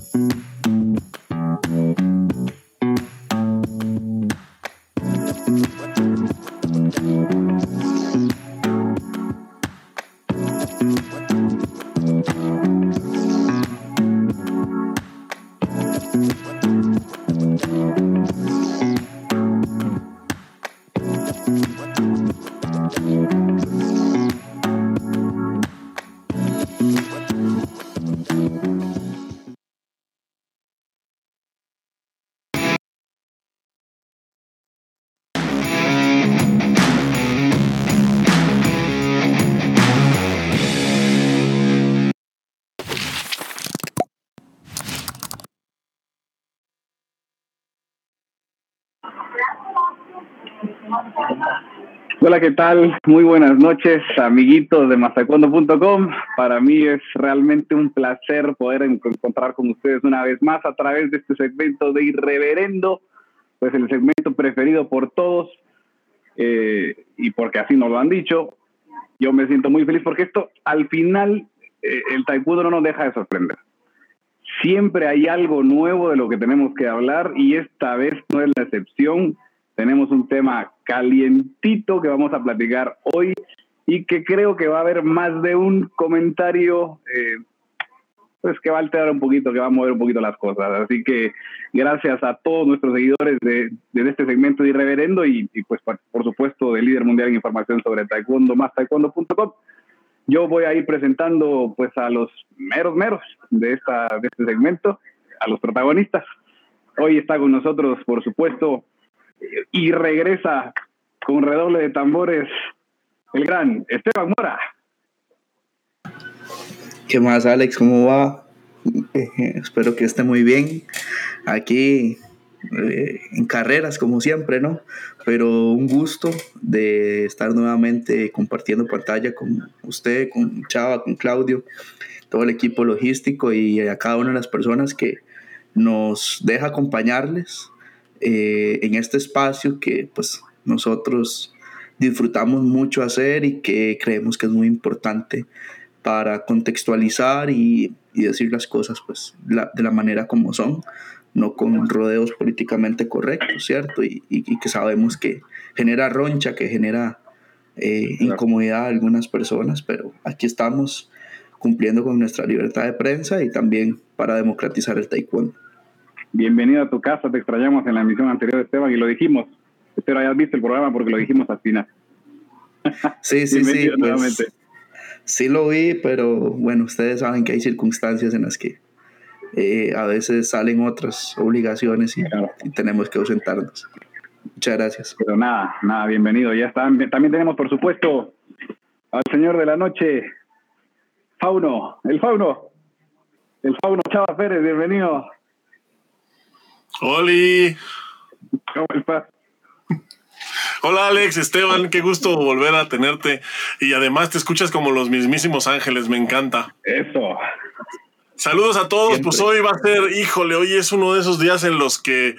Thank mm -hmm. you. Hola, ¿qué tal? Muy buenas noches, amiguitos de masacuando.com. Para mí es realmente un placer poder encontrar con ustedes una vez más a través de este segmento de Irreverendo, pues el segmento preferido por todos eh, y porque así nos lo han dicho. Yo me siento muy feliz porque esto, al final, eh, el taekwondo no nos deja de sorprender. Siempre hay algo nuevo de lo que tenemos que hablar y esta vez no es la excepción tenemos un tema calientito que vamos a platicar hoy y que creo que va a haber más de un comentario, eh, pues que va a alterar un poquito, que va a mover un poquito las cosas. Así que gracias a todos nuestros seguidores de, este segmento de Irreverendo y, pues por, supuesto del líder mundial en información sobre taekwondo, más taekwondo.com. Yo voy a ir presentando pues a los meros meros de, esta, de este segmento, a los protagonistas. Hoy está con nosotros, por supuesto, y regresa con redoble de tambores el gran Esteban Mora. ¿Qué más, Alex? ¿Cómo va? Espero que esté muy bien. Aquí eh, en carreras, como siempre, ¿no? Pero un gusto de estar nuevamente compartiendo pantalla con usted, con Chava, con Claudio, todo el equipo logístico y a cada una de las personas que nos deja acompañarles eh, en este espacio que pues nosotros disfrutamos mucho hacer y que creemos que es muy importante para contextualizar y, y decir las cosas pues de la manera como son, no con rodeos políticamente correctos, ¿cierto? Y, y, que sabemos que genera roncha, que genera eh, incomodidad a algunas personas, pero aquí estamos cumpliendo con nuestra libertad de prensa y también para democratizar el taekwondo. Bienvenido a tu casa, te extrañamos en la emisión anterior, Esteban, y lo dijimos. Espero hayas visto el programa porque lo dijimos al final. Sí, sí, sí. Pues, sí lo vi, pero bueno, ustedes saben que hay circunstancias en las que eh, a veces salen otras obligaciones y, tenemos que ausentarnos. Muchas gracias. Pero nada, nada, bienvenido. Ya está. También tenemos, por supuesto, al señor de la noche, Fauno, el Fauno, el Fauno Chava Pérez, bienvenido. Oli. ¿Cómo estás? Hola Alex, Esteban, qué gusto volver a tenerte. Y además te escuchas como los mismísimos ángeles, me encanta. Eso. Saludos a todos, pues hoy va a ser, híjole, hoy es uno de esos días en los que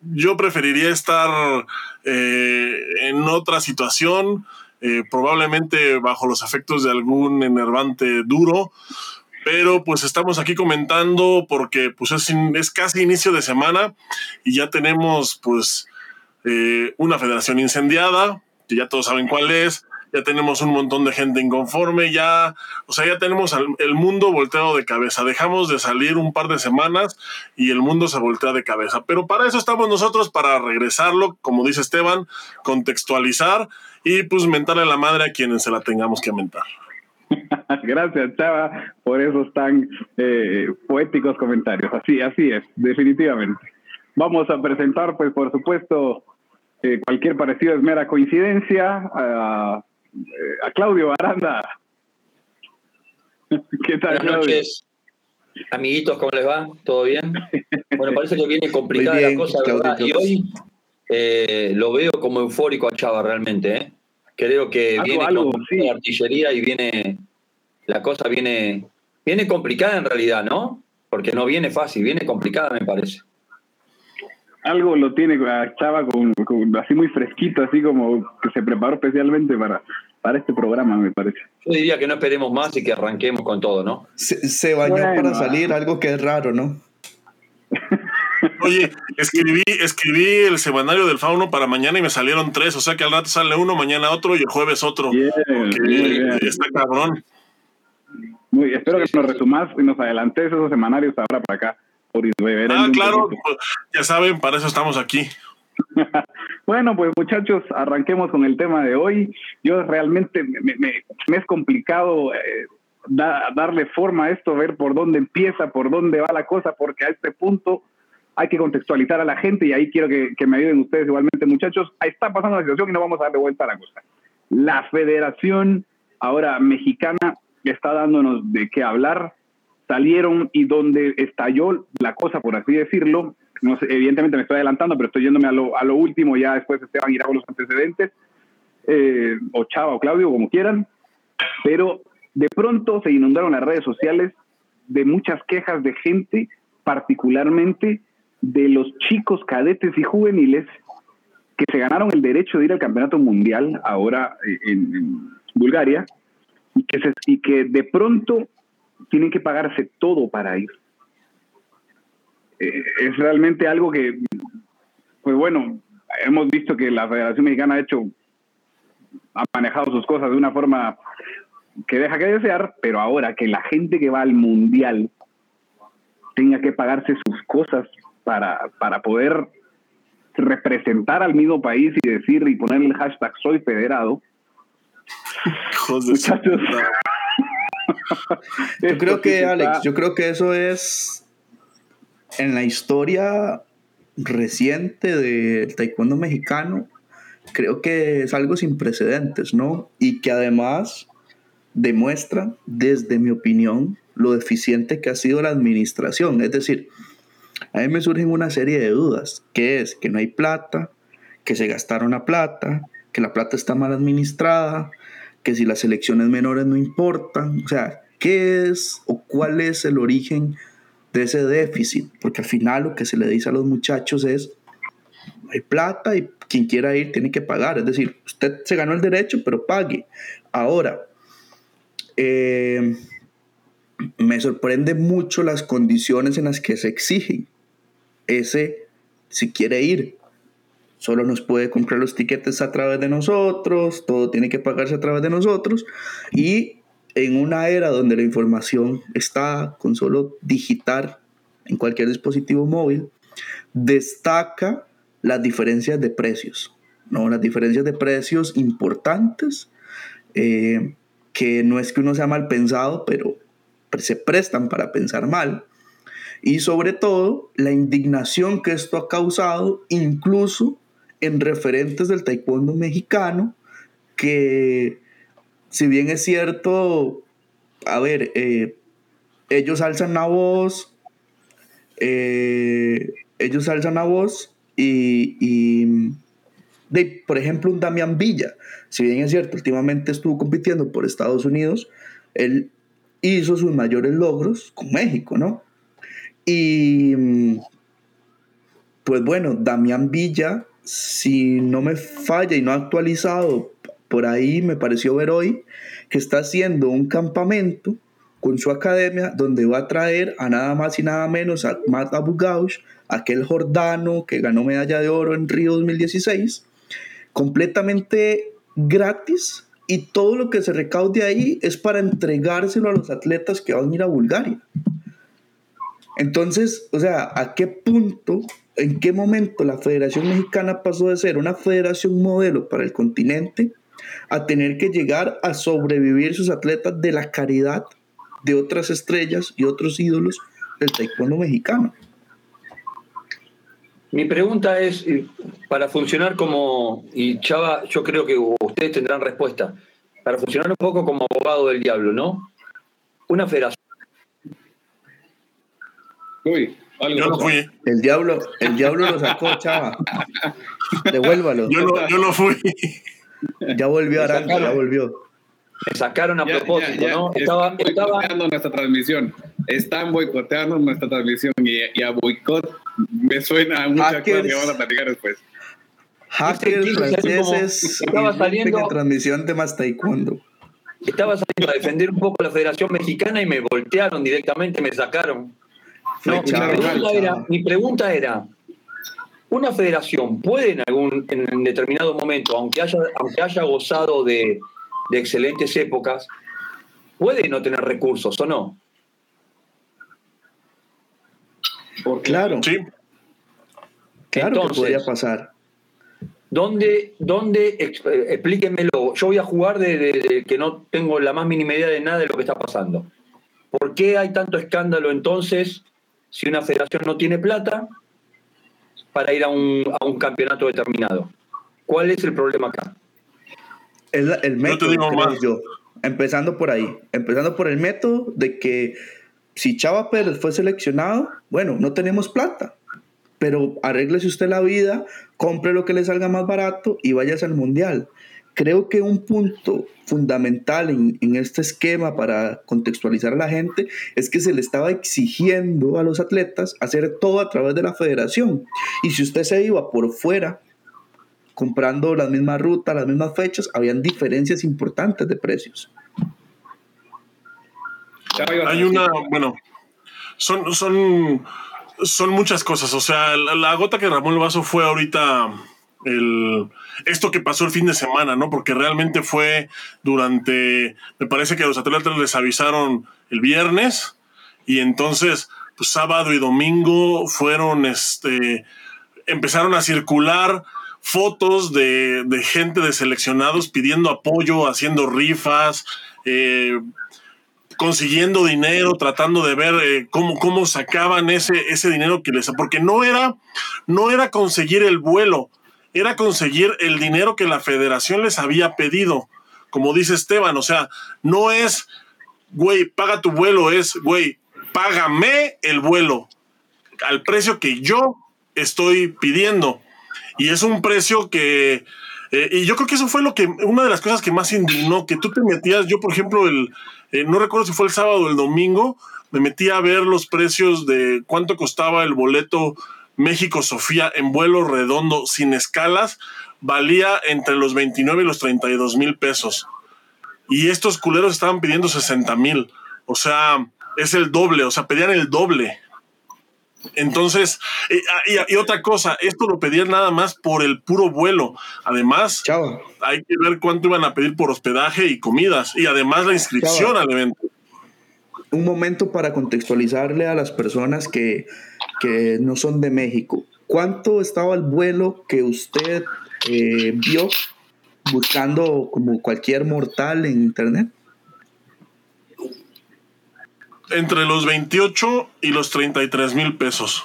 yo preferiría estar eh, en otra situación, eh, probablemente bajo los efectos de algún enervante duro, pero pues estamos aquí comentando porque pues es, es casi inicio de semana y ya tenemos pues eh, una federación incendiada, que ya todos saben cuál es, ya tenemos un montón de gente inconforme, ya, o sea, ya tenemos el mundo volteado de cabeza. Dejamos de salir un par de semanas y el mundo se voltea de cabeza. Pero para eso estamos nosotros, para regresarlo, como dice Esteban, contextualizar y pues mentarle la madre a quienes se la tengamos que mentar. Gracias, Chava, por esos tan eh, poéticos comentarios. Así, así es, definitivamente. Vamos a presentar, pues, por supuesto, eh, cualquier parecido es mera coincidencia. A, eh, Claudio Aranda. ¿Qué tal, Buenas noches. Amiguitos, ¿cómo les va? ¿Todo bien? Bueno, parece que viene complicada la cosa, ¿verdad? Y hoy lo veo como eufórico a Chava realmente, ¿eh? Creo que viene con artillería y viene. La cosa viene. Viene complicada en realidad, ¿no? Porque no viene fácil, viene complicada, me parece. Algo lo tiene Chava con, así muy fresquito, así como que se preparó especialmente para, para este programa, me parece. Yo diría que no esperemos más y que arranquemos con todo, ¿no? Se, bañó para salir, algo que es raro, ¿no? Oye, escribí, escribí el semanario del fauno para mañana y me salieron tres, o sea que al rato sale uno, mañana otro y el jueves otro. está cabrón. Muy, espero que nos resumas y nos adelantes esos semanarios ahora para acá. Por ah, claro, pues, ya saben, para eso estamos aquí. bueno, pues muchachos, arranquemos con el tema de hoy. Yo realmente me, me, es complicado eh, darle forma a esto, ver por dónde empieza, por dónde va la cosa, porque a este punto hay que contextualizar a la gente y ahí quiero que, que me ayuden ustedes igualmente, muchachos. Ahí está pasando la situación y no vamos a darle vuelta a la cosa. La federación ahora mexicana está dándonos de qué hablar. Salieron y donde estalló la cosa, por así decirlo, no sé, evidentemente me estoy adelantando, pero estoy yéndome a lo, a lo último, ya después Esteban irá con los antecedentes, eh, o Chava o Claudio, como quieran, pero de pronto se inundaron las redes sociales de muchas quejas de gente, particularmente de los chicos cadetes y juveniles que se ganaron el derecho de ir al campeonato mundial ahora en, Bulgaria y que, y que de pronto tienen que pagarse todo para ir. Eh, es realmente algo que, pues bueno, hemos visto que la Federación Mexicana ha hecho, ha manejado sus cosas de una forma que deja que desear, pero ahora que la gente que va al mundial tenga que pagarse sus cosas para, para poder representar al mismo país y decir y poner el hashtag soy federado. Muchachos. yo creo que, Alex, yo creo que eso es en la historia reciente del taekwondo mexicano, creo que es algo sin precedentes, ¿no? Y que además demuestra, desde mi opinión, lo deficiente que ha sido la administración. Es decir, a mí me surgen una serie de dudas, que es que no hay plata, que se gastaron la plata, que la plata está mal administrada, que si las elecciones menores no importan, o sea, ¿qué es o cuál es el origen de ese déficit? Porque al final lo que se le dice a los muchachos es, hay plata y quien quiera ir tiene que pagar, es decir, usted se ganó el derecho, pero pague. Ahora, eh, me sorprende mucho las condiciones en las que se exigen. Ese, si quiere ir, solo nos puede comprar los tiquetes a través de nosotros, todo tiene que pagarse a través de nosotros. Y en una era donde la información está con solo digitar en cualquier dispositivo móvil, destaca las diferencias de precios, ¿no? las diferencias de precios importantes. Eh, que no es que uno sea mal pensado, pero se prestan para pensar mal. Y sobre todo, la indignación que esto ha causado, incluso en referentes del taekwondo mexicano, que si bien es cierto, a ver, eh, ellos alzan la voz, eh, ellos alzan la voz y, por ejemplo, un Damián Villa, si bien es cierto, últimamente estuvo compitiendo por Estados Unidos, él hizo sus mayores logros con México, ¿no? Y pues bueno, Damián Villa, si no me falla y no ha actualizado, por ahí me pareció ver hoy que está haciendo un campamento con su academia donde va a traer a nada más y nada menos a Matt Abu Gaush, aquel jordano que ganó medalla de oro en Río 2016, completamente gratis y todo lo que se recaude ahí es para entregárselo a los atletas que van a ir a Bulgaria. Entonces, o sea, ¿a qué punto, en qué momento la Federación Mexicana pasó de ser una federación modelo para el continente a tener que llegar a sobrevivir sus atletas de la caridad de otras estrellas y otros ídolos del taekwondo mexicano? Mi pregunta es, para funcionar como, y Chava, yo creo que ustedes tendrán respuesta, para funcionar un poco como abogado del diablo, ¿no? Una federación. Uy, yo no fui. El diablo, el diablo lo sacó, Chava. Devuélvalo. Yo no, yo no fui. Ya volvió Aranca, ya volvió. Me sacaron a propósito, ¿no? estaba, boicoteando nuestra transmisión. Están boicoteando nuestra transmisión y, a boicot me suena a muchas cosas que vamos a platicar después. Hackers franceses estaba saliendo en transmisión de más taekwondo. Estaba saliendo a defender un poco la Federación Mexicana y me voltearon directamente, me sacaron. Mi, pregunta era, ¿una federación puede en algún en determinado momento, aunque haya, aunque haya gozado de, excelentes épocas, puede no tener recursos o no? claro. Sí. Claro que podría pasar. ¿Dónde, dónde explíquenmelo? Yo voy a jugar de, que no tengo la más mínima idea de nada de lo que está pasando. ¿Por qué hay tanto escándalo entonces si una federación no tiene plata para ir a un, campeonato determinado? ¿Cuál es el problema acá? El, el método, yo. Empezando por ahí. Empezando por el método de que si Chava Pérez fue seleccionado, bueno, no tenemos plata pero arréglese usted la vida, compre lo que le salga más barato y vayas al mundial. Creo que un punto fundamental en, en, este esquema para contextualizar a la gente es que se le estaba exigiendo a los atletas hacer todo a través de la federación. Y si usted se iba por fuera comprando las mismas rutas, las mismas fechas, habían diferencias importantes de precios. Hay una, bueno, son, son son muchas cosas. O sea, la, gota que ramó el vaso fue ahorita el, esto que pasó el fin de semana, ¿no? Porque realmente fue durante, me parece que los atletas les avisaron el viernes y entonces, pues sábado y domingo fueron, este, empezaron a circular fotos de, de gente de seleccionados pidiendo apoyo, haciendo rifas, eh, consiguiendo dinero, tratando de ver eh, cómo, cómo sacaban ese, ese dinero que les... Porque no era, no era conseguir el vuelo, era conseguir el dinero que la federación les había pedido. Como dice Esteban, o sea, no es, güey, paga tu vuelo, es, güey, págame el vuelo al precio que yo estoy pidiendo. Y es un precio que... Eh, y yo creo que eso fue lo que, una de las cosas que más indignó, que tú te metías, yo por ejemplo, el, eh, no recuerdo si fue el sábado o el domingo, me metí a ver los precios de cuánto costaba el boleto México-Sofía en vuelo redondo sin escalas, valía entre los 29 y los 32 mil pesos. Y estos culeros estaban pidiendo 60 mil. O sea, es el doble, o sea, pedían el doble. Entonces, ah, y, otra cosa, esto lo pedían nada más por el puro vuelo. Además, hay que ver cuánto iban a pedir por hospedaje y comidas, y además la inscripción al evento. Un momento para contextualizarle a las personas que, no son de México. ¿Cuánto estaba el vuelo que usted eh, vio buscando como cualquier mortal en internet? entre los 28 y los 33 mil pesos.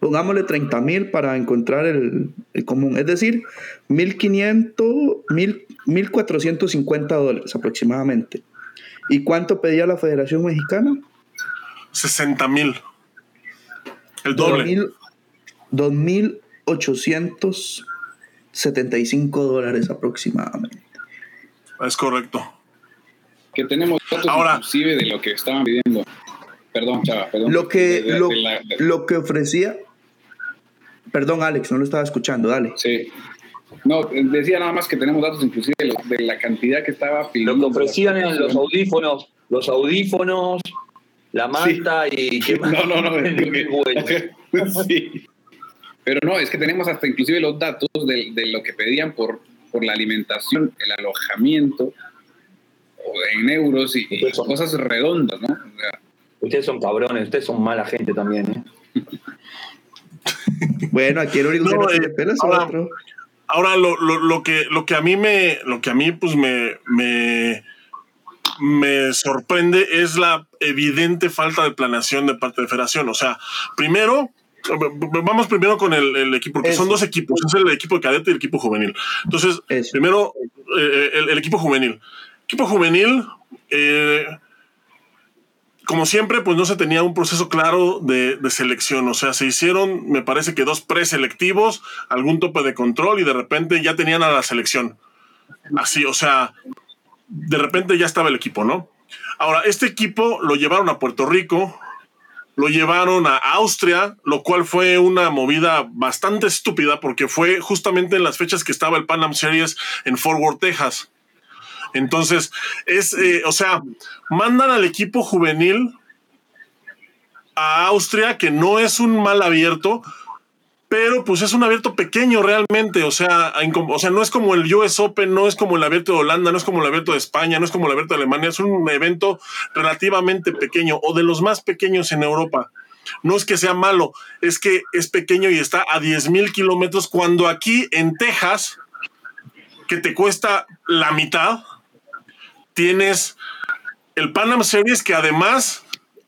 Pongámosle 30 mil para encontrar el, común, es decir, 1.500, 1.450 dólares aproximadamente. ¿Y cuánto pedía la Federación Mexicana? 60 mil. El doble. 2.875 dólares aproximadamente. Es correcto que tenemos datos Ahora, inclusive de lo que estaban pidiendo. Perdón, Chava, perdón. Lo que, lo, que ofrecía. Perdón, Alex, no lo estaba escuchando, dale. Sí. No, decía nada más que tenemos datos inclusive de, la cantidad que estaba pidiendo. Lo que ofrecían eran los audífonos, los audífonos, la manta y... No, no, no. sí. Pero no, es que tenemos hasta inclusive los datos de, de lo que pedían por, por la alimentación, el alojamiento, en euros y, son, cosas redondas, ¿no? ustedes son cabrones, ustedes son mala gente también, ¿eh? bueno, aquí el único que ahora, ahora lo, lo, lo, que lo que a mí me lo que a mí pues me, me me sorprende es la evidente falta de planeación de parte de Federación. O sea, primero, vamos primero con el, equipo, porque son dos equipos, es el equipo de cadete y el equipo juvenil. Entonces, primero, eh, el, equipo juvenil. Equipo juvenil, eh, como siempre, pues no se tenía un proceso claro de, selección. O sea, se hicieron, me parece que dos preselectivos, algún tope de control y de repente ya tenían a la selección. Así, o sea, de repente ya estaba el equipo, ¿no? Ahora, este equipo lo llevaron a Puerto Rico, lo llevaron a Austria, lo cual fue una movida bastante estúpida porque fue justamente en las fechas que estaba el Pan Am Series en Fort Worth, Texas. Entonces, es, eh, o sea, mandan al equipo juvenil a Austria, que no es un mal abierto, pero pues es un abierto pequeño realmente, o sea, o sea, no es como el US Open, no es como el abierto de Holanda, no es como el abierto de España, no es como el abierto de Alemania, es un evento relativamente pequeño o de los más pequeños en Europa. No es que sea malo, es que es pequeño y está a 10 mil kilómetros cuando aquí en Texas, que te cuesta la mitad, tienes el Panam Series que además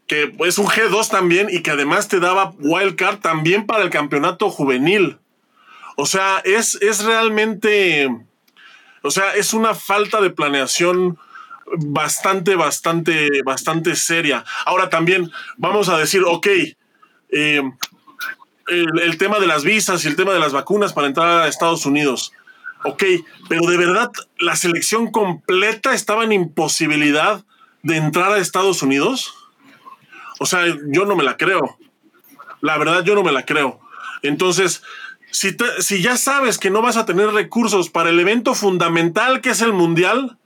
que es un G2 también y que además te daba wildcard también para el campeonato juvenil. O sea, es, es realmente, o sea, es una falta de planeación bastante, bastante, bastante seria. Ahora también vamos a decir, ok, eh, el, el, tema de las visas y el tema de las vacunas para entrar a Estados Unidos. Ok, pero de verdad la selección completa estaba en imposibilidad de entrar a Estados Unidos. O sea, yo no me la creo. La verdad, yo no me la creo. Entonces, si, si ya sabes que no vas a tener recursos para el evento fundamental que es el Mundial,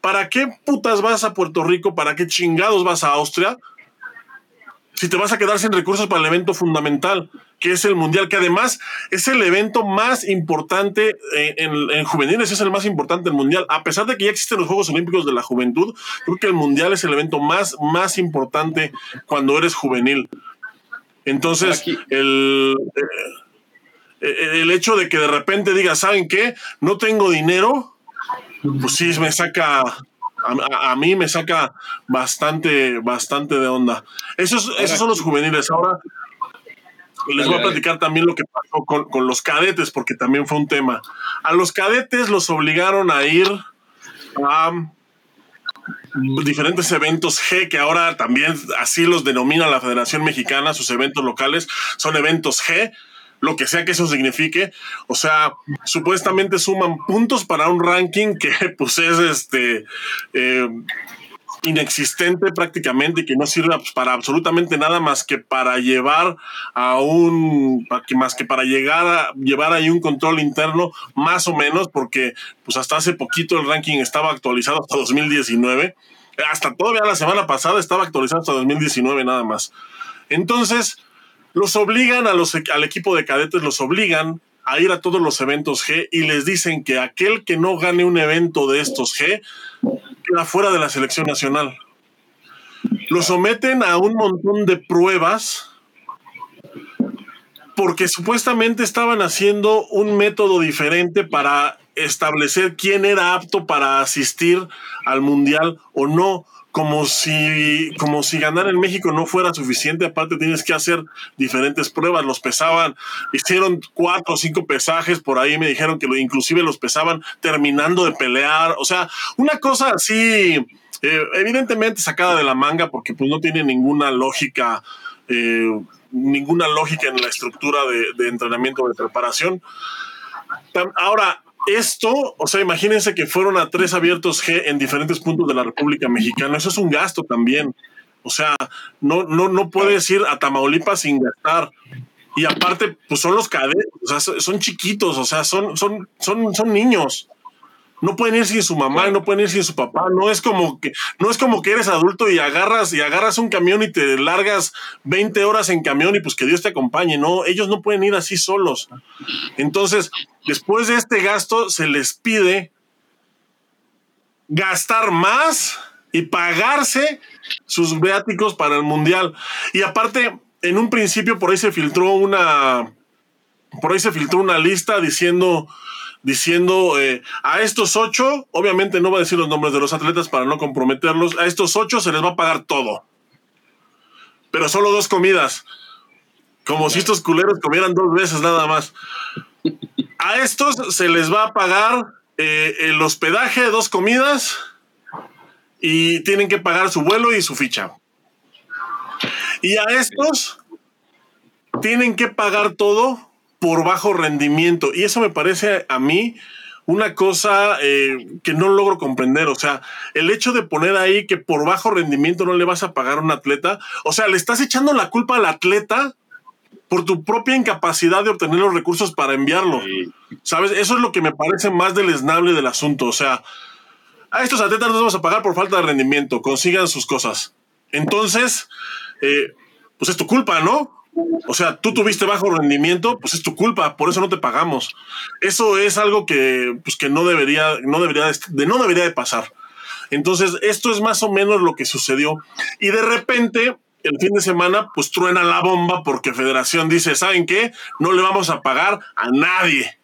¿para qué putas vas a Puerto Rico? ¿Para qué chingados vas a Austria? Si te vas a quedar sin recursos para el evento fundamental, que es el Mundial, que además es el evento más importante en, en, juveniles, es el más importante del Mundial. A pesar de que ya existen los Juegos Olímpicos de la Juventud, creo que el Mundial es el evento más, más importante cuando eres juvenil. Entonces, el, eh, el hecho de que de repente digas, ¿saben qué? No tengo dinero, pues sí, me saca, a, a, mí me saca bastante, bastante de onda. Esos, esos son los juveniles. Ahora les voy a platicar también lo que pasó con, con, los cadetes, porque también fue un tema. A los cadetes los obligaron a ir a diferentes eventos G, que ahora también así los denomina la Federación Mexicana, sus eventos locales son eventos G, lo que sea que eso signifique. O sea, supuestamente suman puntos para un ranking que pues es este eh, inexistente prácticamente y que no sirve para absolutamente nada más que para llevar a un más que para llegar llevar ahí un control interno más o menos porque pues hasta hace poquito el ranking estaba actualizado hasta 2019 hasta todavía la semana pasada estaba actualizado hasta 2019 nada más entonces los obligan a los, al equipo de cadetes, los obligan a ir a todos los eventos G y les dicen que aquel que no gane un evento de estos G queda fuera de la selección nacional. Lo someten a un montón de pruebas porque supuestamente estaban haciendo un método diferente para establecer quién era apto para asistir al mundial o no como si, como si ganar en México no fuera suficiente, aparte tienes que hacer diferentes pruebas, los pesaban, hicieron cuatro o cinco pesajes, por ahí me dijeron que inclusive los pesaban terminando de pelear, o sea, una cosa así, eh, evidentemente sacada de la manga, porque pues no tiene ninguna lógica, eh, ninguna lógica en la estructura de, de entrenamiento, de preparación. Ahora, esto, o sea, imagínense que fueron a tres abiertos G en diferentes puntos de la República Mexicana. Eso es un gasto también. O sea, no, no, no puedes ir a Tamaulipas sin gastar. Y aparte, pues son los cadetes, o sea, son chiquitos, o sea, son, son, son, son niños no pueden ir sin su mamá, no pueden ir sin su papá, no es como que, no es como que eres adulto y agarras y agarras un camión y te largas 20 horas en camión y pues que Dios te acompañe, no, ellos no pueden ir así solos. Entonces, después de este gasto se les pide gastar más y pagarse sus viáticos para el mundial. Y aparte, en un principio por ahí se filtró una por ahí se filtró una lista diciendo diciendo eh, a estos ocho, obviamente no va a decir los nombres de los atletas para no comprometerlos, a estos ocho se les va a pagar todo. Pero solo dos comidas. Como si estos culeros comieran dos veces nada más. A estos se les va a pagar eh, el hospedaje, dos comidas, y tienen que pagar su vuelo y su ficha. Y a estos tienen que pagar todo por bajo rendimiento. Y eso me parece a mí una cosa eh, que no logro comprender. O sea, el hecho de poner ahí que por bajo rendimiento no le vas a pagar a un atleta, o sea, le estás echando la culpa al atleta por tu propia incapacidad de obtener los recursos para enviarlo. ¿Sabes? Eso es lo que me parece más deleznable del asunto. O sea, a estos atletas no les vamos a pagar por falta de rendimiento, consigan sus cosas. Entonces, eh, pues es tu culpa, ¿no? O sea, tú tuviste bajo rendimiento, pues es tu culpa, por eso no te pagamos. Eso es algo que, pues que no debería, no debería, de, no debería de pasar. Entonces, esto es más o menos lo que sucedió. Y de repente, el fin de semana, pues truena la bomba porque Federación dice, ¿saben qué? No le vamos a pagar a nadie.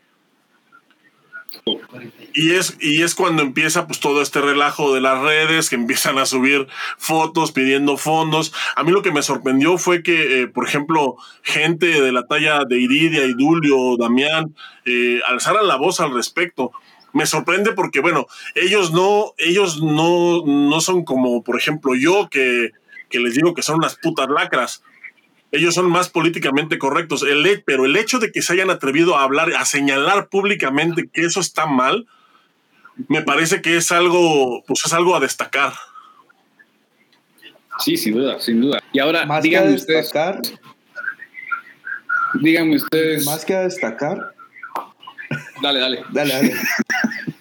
Y es, y es cuando empieza pues todo este relajo de las redes, que empiezan a subir fotos pidiendo fondos. A mí lo que me sorprendió fue que, eh, por ejemplo, gente de la talla de Iridia, Idulio, Damián, eh, alzaran la voz al respecto. Me sorprende porque, bueno, ellos no, ellos no, no son como, por ejemplo, yo que, que les digo que son unas putas lacras ellos son más políticamente correctos. El, pero el hecho de que se hayan atrevido a hablar, a señalar públicamente que eso está mal, me parece que es algo, pues es algo a destacar. Sí, sin duda, sin duda. Y ahora, más díganme ustedes. Díganme ustedes. Más que a destacar. Dale, dale. Dale, dale.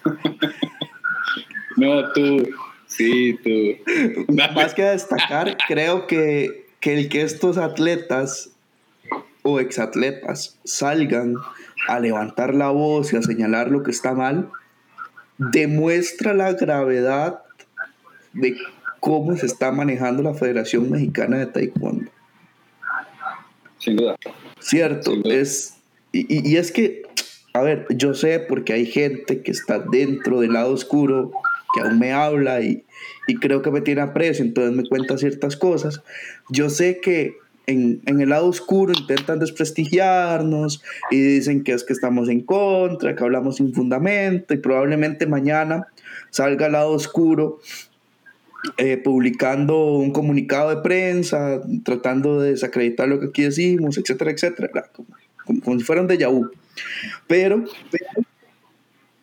no, tú. Sí, tú. Más que a destacar, creo que que el que estos atletas o exatletas salgan a levantar la voz y a señalar lo que está mal, demuestra la gravedad de cómo se está manejando la Federación Mexicana de Taekwondo. Sin duda. Cierto, es. Y, y, es que, a ver, yo sé porque hay gente que está dentro del lado oscuro, que aún me habla y, y creo que me tiene aprecio, entonces me cuenta ciertas cosas. Yo sé que en, en, el lado oscuro intentan desprestigiarnos y dicen que es que estamos en contra, que hablamos sin fundamento y probablemente mañana salga el lado oscuro eh, publicando un comunicado de prensa, tratando de desacreditar lo que aquí decimos, etcétera, etcétera, como, como, si fueran de Yahoo. Pero, pero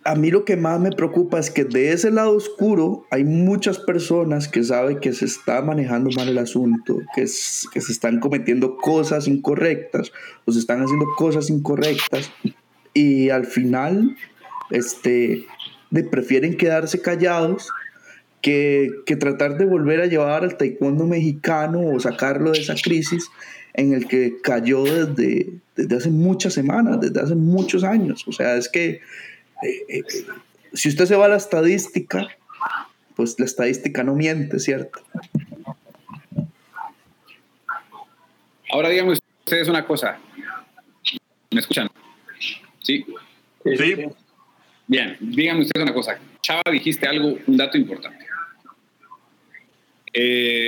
a mí lo que más me preocupa es que de ese lado oscuro hay muchas personas que saben que se está manejando mal el asunto, que, que se están cometiendo cosas incorrectas o se están haciendo cosas incorrectas y al final este, prefieren quedarse callados que, que, tratar de volver a llevar al taekwondo mexicano o sacarlo de esa crisis en el que cayó desde, desde hace muchas semanas, desde hace muchos años. O sea, es que eh, eh, si usted se va a la estadística, pues la estadística no miente, ¿cierto? Ahora díganme ustedes una cosa. ¿Me escuchan? ¿Sí? Sí. Bien, díganme ustedes una cosa. Chava, dijiste algo, un dato importante. Eh,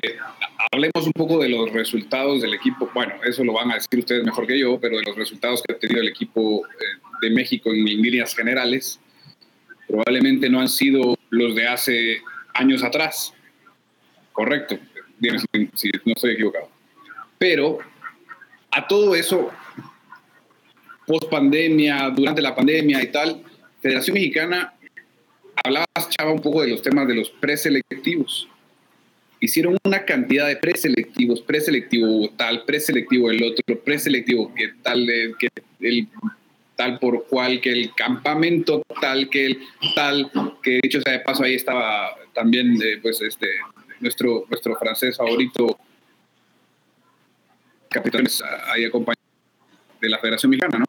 hablemos un poco de los resultados del equipo. Bueno, eso lo van a decir ustedes mejor que yo, pero de los resultados que ha tenido el equipo de México en líneas generales probablemente no han sido los de hace años atrás. Correcto, dime si, no estoy equivocado. Pero a todo eso, post pandemia, durante la pandemia y tal, Federación Mexicana, hablabas, Chava, un poco de los temas de los preselectivos. Hicieron una cantidad de preselectivos, preselectivo tal, preselectivo el otro, preselectivo que tal, que el tal por cual, que el campamento tal, que el tal, que dicho sea de paso ahí estaba también eh, pues este, nuestro, nuestro francés favorito, capitán ahí acompañado de la Federación Mexicana, ¿no?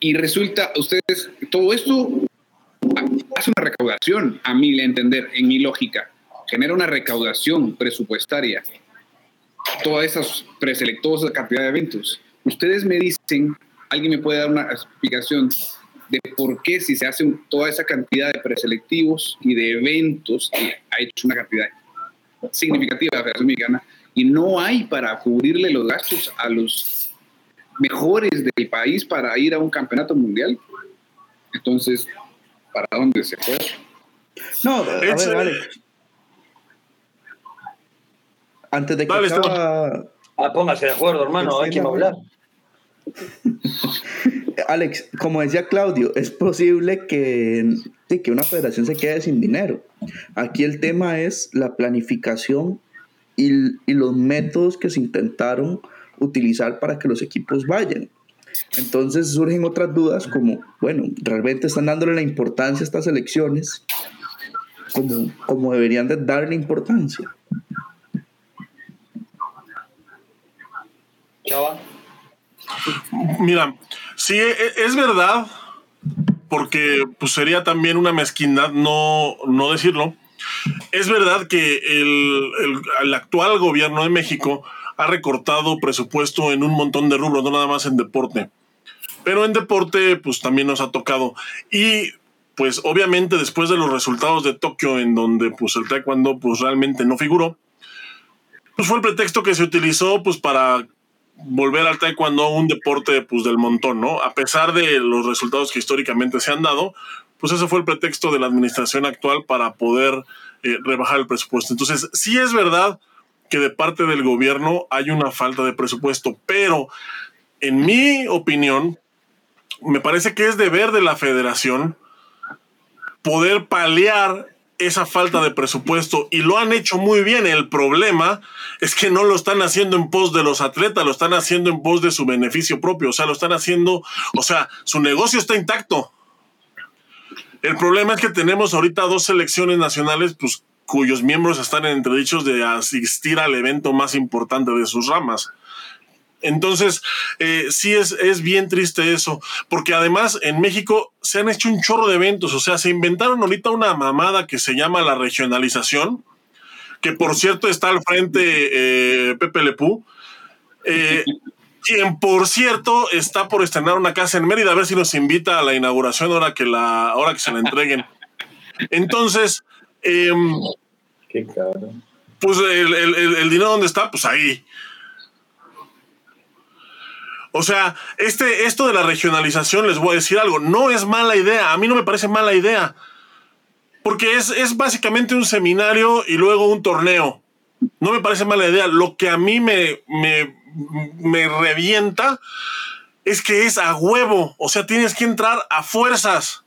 Y resulta, ustedes, todo esto hace una recaudación, a mi entender, en mi lógica, genera una recaudación presupuestaria. Todas esas preselectos, cantidad de eventos. Ustedes me dicen ¿Alguien me puede dar una explicación de por qué si se hace toda esa cantidad de preselectivos y de eventos, que ha hecho una cantidad significativa de la Federación Mexicana, y no hay para cubrirle los gastos a los mejores del país para ir a un campeonato mundial? Entonces, ¿para dónde se fue? No, a ver, vale. Antes de que Ah, póngase de acuerdo, hermano, hay que hablar. Alex, como decía Claudio, es posible que, que una federación se quede sin dinero. Aquí el tema es la planificación y, y los métodos que se intentaron utilizar para que los equipos vayan. Entonces surgen otras dudas como, bueno, ¿realmente están dándole la importancia a estas elecciones como, como deberían de darle importancia? Mira, sí, e, e, es verdad, porque pues, sería también una mezquindad no, no decirlo. Es verdad que el, el, actual gobierno de México ha recortado presupuesto en un montón de rubros, no nada más en deporte. Pero en deporte, pues también nos ha tocado. Y pues obviamente después de los resultados de Tokio, en donde pues el taekwondo pues realmente no figuró, pues fue el pretexto que se utilizó pues para volver al taekwondo un deporte pues del montón, ¿no? A pesar de los resultados que históricamente se han dado, pues ese fue el pretexto de la administración actual para poder eh, rebajar el presupuesto. Entonces, sí es verdad que de parte del gobierno hay una falta de presupuesto, pero en mi opinión, me parece que es deber de la federación poder paliar esa falta de presupuesto y lo han hecho muy bien. El problema es que no lo están haciendo en pos de los atletas, lo están haciendo en pos de su beneficio propio, o sea, lo están haciendo, o sea, su negocio está intacto. El problema es que tenemos ahorita dos selecciones nacionales pues, cuyos miembros están en entredichos de asistir al evento más importante de sus ramas. Entonces, eh, sí es, es bien triste eso, porque además en México se han hecho un chorro de eventos, o sea, se inventaron ahorita una mamada que se llama la regionalización, que por cierto está al frente eh, Pepe Lepú, eh, quien por cierto está por estrenar una casa en Mérida, a ver si nos invita a la inauguración ahora que, la, ahora que se la entreguen. Entonces, em, Qué caro. Pues el, el, el dinero dónde está, pues ahí. O sea, este, esto de la regionalización, les voy a decir algo, no es mala idea. A mí no me parece mala idea. Porque es, es básicamente un seminario y luego un torneo. No me parece mala idea. Lo que a mí me, me, me revienta es que es a huevo. O sea, tienes que entrar a fuerzas.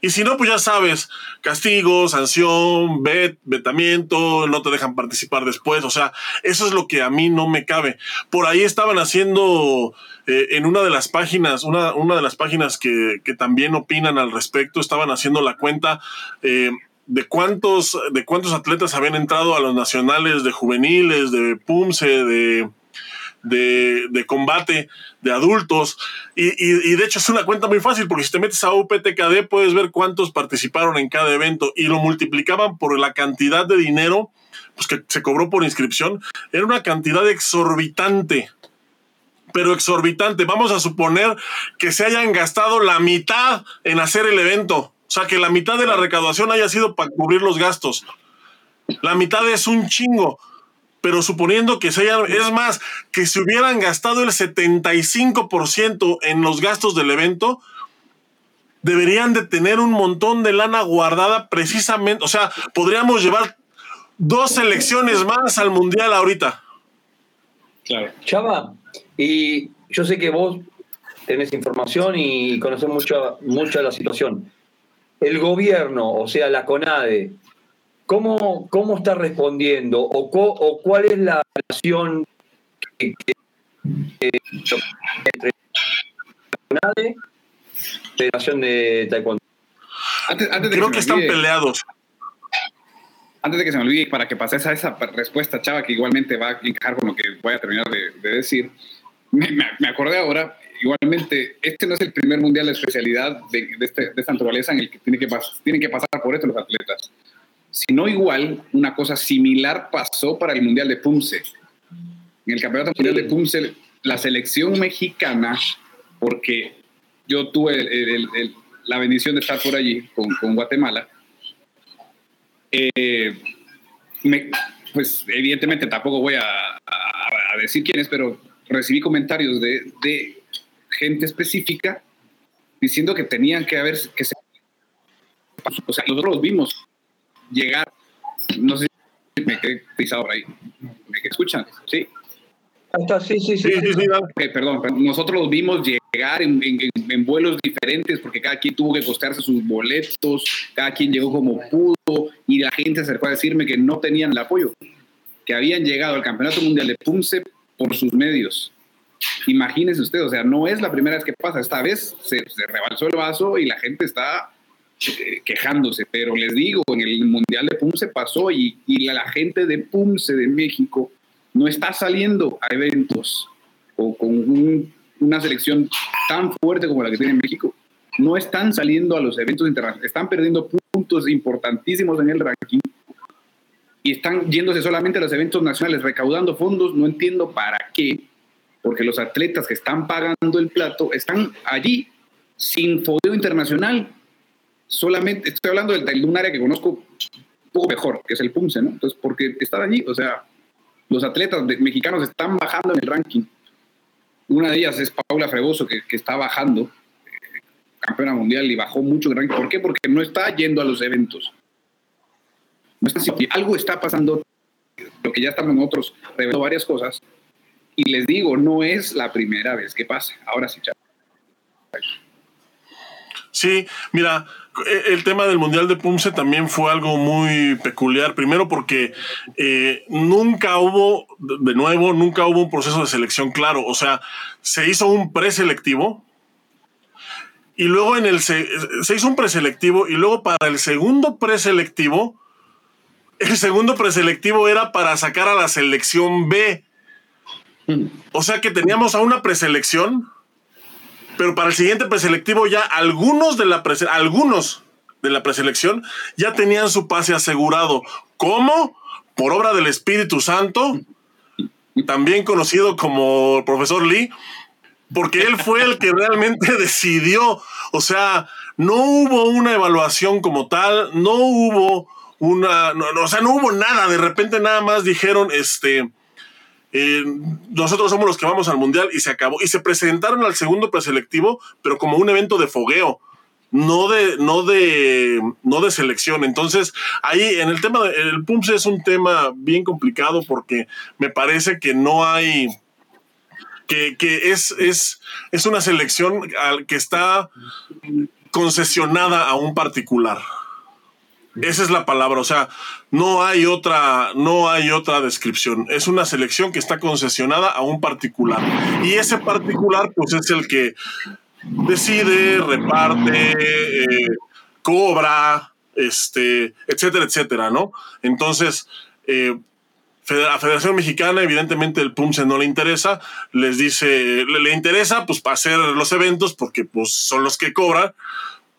Y si no, pues ya sabes, castigo, sanción, vet, vetamiento, no te dejan participar después. O sea, eso es lo que a mí no me cabe. Por ahí estaban haciendo eh, en una de las páginas, una, una de las páginas que, que, también opinan al respecto, estaban haciendo la cuenta eh, de cuántos, de cuántos atletas habían entrado a los nacionales de juveniles, de PUMSE, de, de, combate de adultos. Y, y, de hecho es una cuenta muy fácil porque si te metes a UPTKD puedes ver cuántos participaron en cada evento y lo multiplicaban por la cantidad de dinero pues, que se cobró por inscripción. Era una cantidad exorbitante. Pero exorbitante. Vamos a suponer que se hayan gastado la mitad en hacer el evento. O sea, que la mitad de la recaudación haya sido para cubrir los gastos. La mitad es un chingo pero suponiendo que se hayan, es más, que se hubieran gastado el 75% en los gastos del evento, deberían de tener un montón de lana guardada precisamente, o sea, podríamos llevar dos selecciones más al mundial ahorita. Claro. Chava, y yo sé que vos tenés información y conoces mucho, mucho la situación. El gobierno, o sea, la CONADE, ¿Cómo, cómo está respondiendo o, o cuál es la relación que, entre la Federación de Taekwondo? Antes, antes de Creo que, que están peleados. Antes de que se me olvide, para que pases a esa respuesta, Chava, que igualmente va a encajar con lo que voy a terminar de, de decir, me, me, acordé ahora, igualmente, este no es el primer mundial de especialidad de, de, este, de esta naturaleza en el que, tiene que tienen que pasar por esto los atletas. Si no igual, una cosa similar pasó para el Mundial de Pumse. En el Campeonato Mundial de Pumse, la selección mexicana, porque yo tuve la bendición de estar por allí con, Guatemala, eh, pues evidentemente tampoco voy a, decir quién es, pero recibí comentarios de, de, gente específica diciendo que tenían que haber, que se, o sea, nosotros los vimos llegar, no sé si me quedé pisado por ahí, ¿me escuchan? Sí. sí, sí, sí. perdón, nosotros los vimos llegar en, en, vuelos diferentes porque cada quien tuvo que costearse sus boletos, cada quien llegó como pudo y la gente se acercó a decirme que no tenían el apoyo, que habían llegado al Campeonato Mundial de Punce por sus medios. Imagínense usted, o sea, no es la primera vez que pasa, esta vez se, se rebalsó el vaso y la gente está quejándose, pero les digo, en el Mundial de Pumse pasó y, la, gente de Pumse de México no está saliendo a eventos o con una selección tan fuerte como la que tiene México, no están saliendo a los eventos internacionales, están perdiendo puntos importantísimos en el ranking y están yéndose solamente a los eventos nacionales, recaudando fondos, no entiendo para qué, porque los atletas que están pagando el plato están allí sin fodeo internacional. Solamente estoy hablando de, un área que conozco un poco mejor, que es el PUMSE, ¿no? Entonces, porque están allí, o sea, los atletas mexicanos están bajando en el ranking. Una de ellas es Paula Fregoso, que, que está bajando, eh, campeona mundial, y bajó mucho el ranking. ¿Por qué? Porque no está yendo a los eventos. No está, algo está pasando, lo que ya estamos en otros, revelando varias cosas. Y les digo, no es la primera vez que pasa. Ahora sí, chaval. Sí, mira, el tema del Mundial de Pumse también fue algo muy peculiar. Primero porque eh, nunca hubo, de nuevo, nunca hubo un proceso de selección claro. O sea, se hizo un preselectivo y luego en el se, se hizo un preselectivo y luego para el segundo preselectivo, el segundo preselectivo era para sacar a la selección B. Mm. O sea que teníamos a una preselección pero para el siguiente preselectivo ya algunos de la algunos de la preselección ya tenían su pase asegurado. ¿Cómo? Por obra del Espíritu Santo, también conocido como profesor Lee, porque él fue el que realmente decidió, o sea, no hubo una evaluación como tal, no hubo una, o sea, no hubo nada, de repente nada más dijeron, este, eh, nosotros somos los que vamos al mundial y se acabó. Y se presentaron al segundo preselectivo, pero como un evento de fogueo, no de, no de, no de selección. Entonces, ahí en el tema del PUMS es un tema bien complicado porque me parece que no hay. Que, que es, es, es una selección que está concesionada a un particular. Esa es la palabra, o sea, no hay otra, no hay otra descripción. Es una selección que está concesionada a un particular. Y ese particular, pues es el que decide, reparte, eh, cobra, este, etcétera, etcétera, ¿no? Entonces, eh, a Federación Mexicana, evidentemente el PUMSE no le interesa, les dice, le, interesa pues para hacer los eventos porque pues son los que cobran,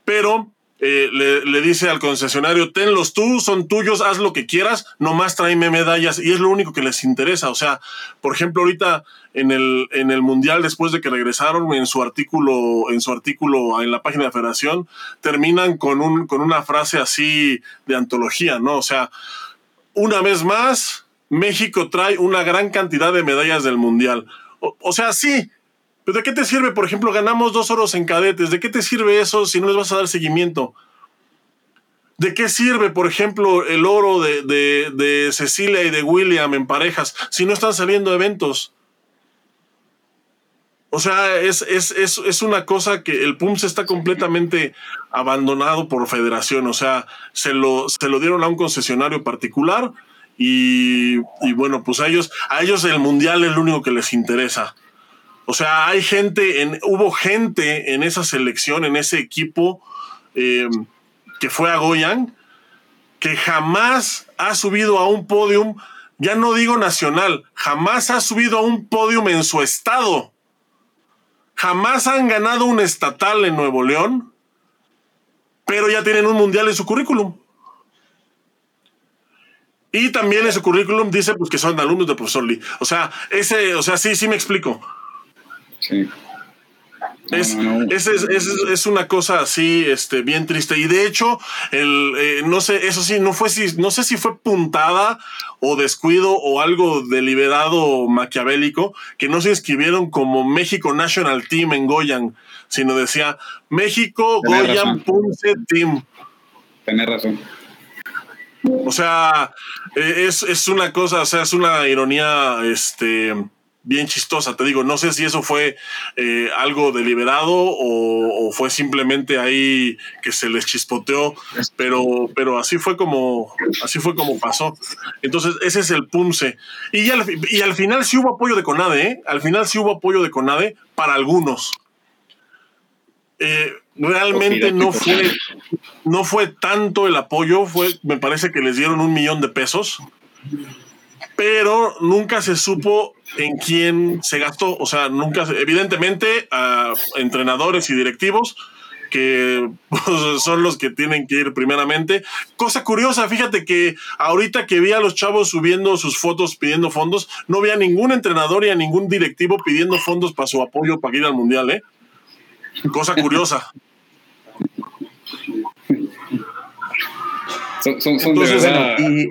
pero eh, le, dice al concesionario, tenlos tú, son tuyos, haz lo que quieras, nomás tráeme medallas y es lo único que les interesa. O sea, por ejemplo, ahorita en el, en el Mundial, después de que regresaron en su artículo, en su artículo en la página de Federación, terminan con, un, con una frase así de antología, ¿no? O sea, una vez más, México trae una gran cantidad de medallas del Mundial. o sea, sí, ¿de qué te sirve, por ejemplo, ganamos dos oros en cadetes? ¿De qué te sirve eso si no les vas a dar seguimiento? ¿De qué sirve, por ejemplo, el oro de, Cecilia y de William en parejas si no están saliendo eventos? O sea, es, es, una cosa que el PUMS está completamente abandonado por federación. O sea, se lo, se lo dieron a un concesionario particular y, y, bueno, pues a ellos, a ellos el mundial es lo único que les interesa. O sea, hay gente, en, hubo gente en esa selección, en ese equipo em, que fue a Goyan, que jamás ha subido a un podium, ya no digo nacional, jamás ha subido a un podium en su estado. Jamás han ganado un estatal en Nuevo León, pero ya tienen un mundial en su currículum. Y también en su currículum dice pues, que son alumnos del profesor Lee. O sea, ese, o sea, sí, sí me explico. Es, Es, una cosa así, este, bien triste. Y de hecho, el, eh, no sé, eso sí, no fue si, no sé si fue puntada o descuido o algo deliberado maquiavélico, que no se inscribieron como México National Team en Goyan, sino decía México Goyan Punce Team. Tenés razón. O sea, eh, es, es una cosa, o sea, es una ironía, este bien chistosa. Te digo, no sé si eso fue eh, algo deliberado o, fue simplemente ahí que se les chispoteó, pero, pero así fue como así fue como pasó. Entonces, ese es el punce. Y al, y al final sí hubo apoyo de CONADE, ¿eh? Al final sí hubo apoyo de CONADE para algunos. Eh, realmente no fue, no fue tanto el apoyo, fue, me parece que les dieron un millón de pesos pero nunca se supo en quién se gastó. O sea, nunca, evidentemente, a entrenadores y directivos que pues, son los que tienen que ir primeramente. Cosa curiosa, fíjate que ahorita que vi a los chavos subiendo sus fotos pidiendo fondos, no vi a ningún entrenador y a ningún directivo pidiendo fondos para su apoyo para ir al Mundial, ¿eh? Cosa curiosa.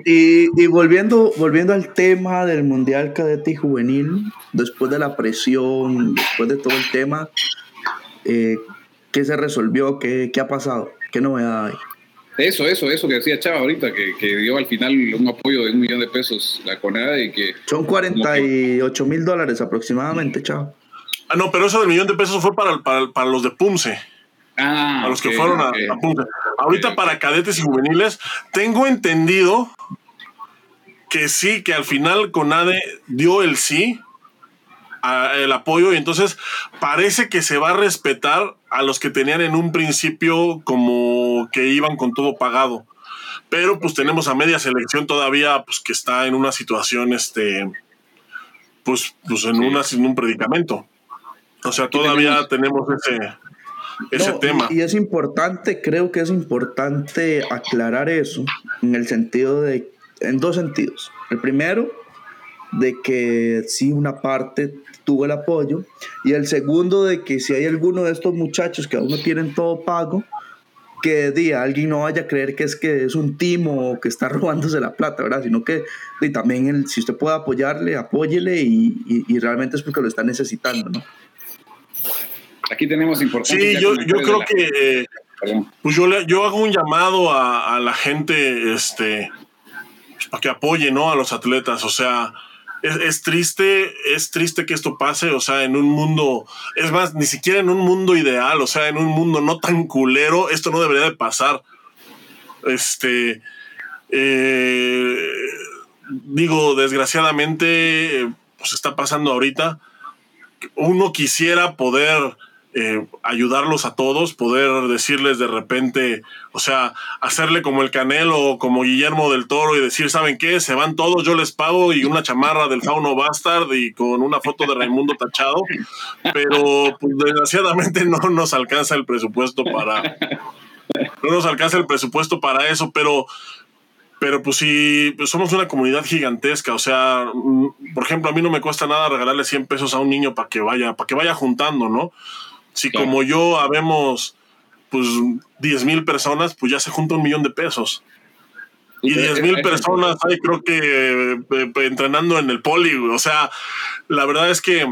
y, volviendo, volviendo al tema del Mundial Cadete y Juvenil, después de la presión, después de todo el tema, eh, ¿qué se resolvió? ¿Qué, ¿Qué, ha pasado? ¿Qué novedad hay? Eso, eso, eso que decía Chava ahorita, que, que, dio al final un apoyo de un millón de pesos la CONADE y que... Son 48 mil dólares aproximadamente, Chava. Ah, no, pero eso del millón de pesos fue para, para, para los de Punce. Ah, a los que fueron a, Punce. Ahorita para cadetes y juveniles, tengo entendido que sí, que al final CONADE dio el sí, el apoyo, y entonces parece que se va a respetar a los que tenían en un principio como que iban con todo pagado. Pero pues tenemos a media selección todavía, pues que está en una situación, este, pues, pues en, una, en un predicamento. O sea, todavía tenemos, ese, ese tema. Y, es importante, creo que es importante aclarar eso en el sentido de, en dos sentidos. El primero, de que sí una parte tuvo el apoyo y el segundo de que si hay alguno de estos muchachos que aún no tienen todo pago, que día alguien no vaya a creer que es que es un timo o que está robándose la plata, ¿verdad? Sino que y también el, si usted puede apoyarle, apóyele y, y, realmente es porque lo está necesitando, ¿no? Aquí tenemos importancia. Sí, yo, yo creo que pues yo, yo hago un llamado a, a la gente este, para que apoye ¿no? a los atletas, o sea, es, triste, es triste que esto pase, o sea, en un mundo, es más, ni siquiera en un mundo ideal, o sea, en un mundo no tan culero, esto no debería de pasar. Este, eh, digo, desgraciadamente, pues está pasando ahorita. Uno quisiera poder eh, ayudarlos a todos, poder decirles de repente, o sea, hacerle como el Canelo o como Guillermo del Toro y decir, ¿saben qué? Se van todos, yo les pago y una chamarra del Fauno Bastard y con una foto de Raimundo tachado, pero pues, desgraciadamente no nos alcanza el presupuesto para... No nos alcanza el presupuesto para eso, pero pero pues sí, pues somos una comunidad gigantesca, o sea, mm, por ejemplo, a mí no me cuesta nada regalarle 100 pesos a un niño para que vaya, para que vaya juntando, ¿no? Si como yo habemos pues 10 mil personas, pues ya se junta un millón de pesos. Y 10 mil personas hay creo que eh, entrenando en el poli, o sea, la verdad es que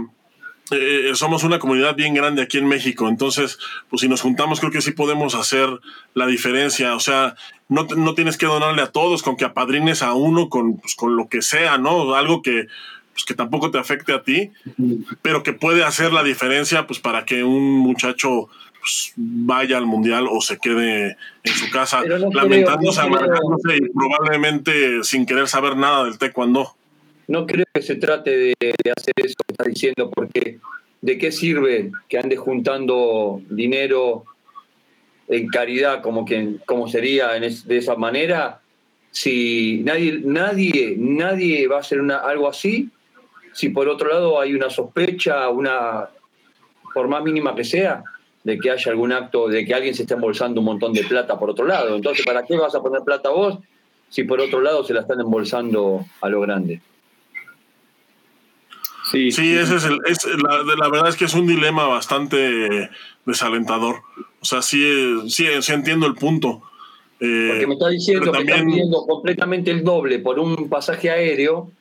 eh, somos una comunidad bien grande aquí en México, entonces, pues si nos juntamos creo que sí podemos hacer la diferencia, o sea, no, no tienes que donarle a todos, con que apadrines a uno con, pues, con lo que sea, ¿no? Algo que, pues, que tampoco te afecte a ti, pero que puede hacer la diferencia pues para que un muchacho pues, vaya al mundial o se quede en su casa lamentándose, amargándose y probablemente sin querer saber nada del taekwondo. No creo que se trate de, hacer eso que está diciendo, porque ¿de qué sirve que ande juntando dinero en caridad como, que, como sería de esa manera? Si nadie, nadie, nadie va a hacer una, algo así si por otro lado hay una sospecha, una, por más mínima que sea, de que haya algún acto, de que alguien se esté embolsando un montón de plata por otro lado. Entonces, ¿para qué vas a poner plata vos si por otro lado se la están embolsando a lo grande? Sí, sí ese es el, la, verdad es que es un dilema bastante desalentador. O sea, sí, sí, entiendo el punto. Eh, Porque me está diciendo que están pidiendo completamente el doble por un pasaje aéreo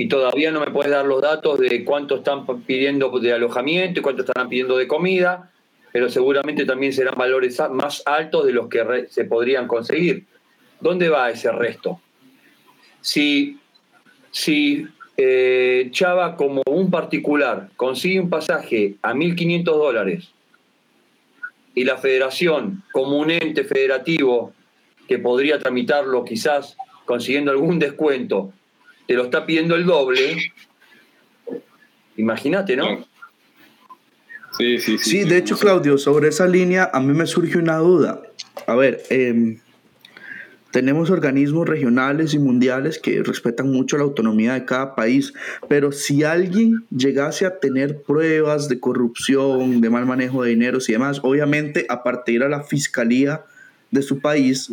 y todavía no me puedes dar los datos de cuánto están pidiendo de alojamiento y cuánto están pidiendo de comida, pero seguramente también serán valores más altos de los que se podrían conseguir. ¿Dónde va ese resto? Si, si eh, Chava como un particular consigue un pasaje a 1.500 dólares y la federación como un ente federativo que podría tramitarlo quizás consiguiendo algún descuento te lo está pidiendo el doble, imagínate, ¿no? Sí, sí, sí. Sí, de hecho, Claudio, sobre esa línea a mí me surge una duda. A ver, em, tenemos organismos regionales y mundiales que respetan mucho la autonomía de cada país, pero si alguien llegase a tener pruebas de corrupción, de mal manejo de dineros y demás, obviamente a partir de la fiscalía de su país,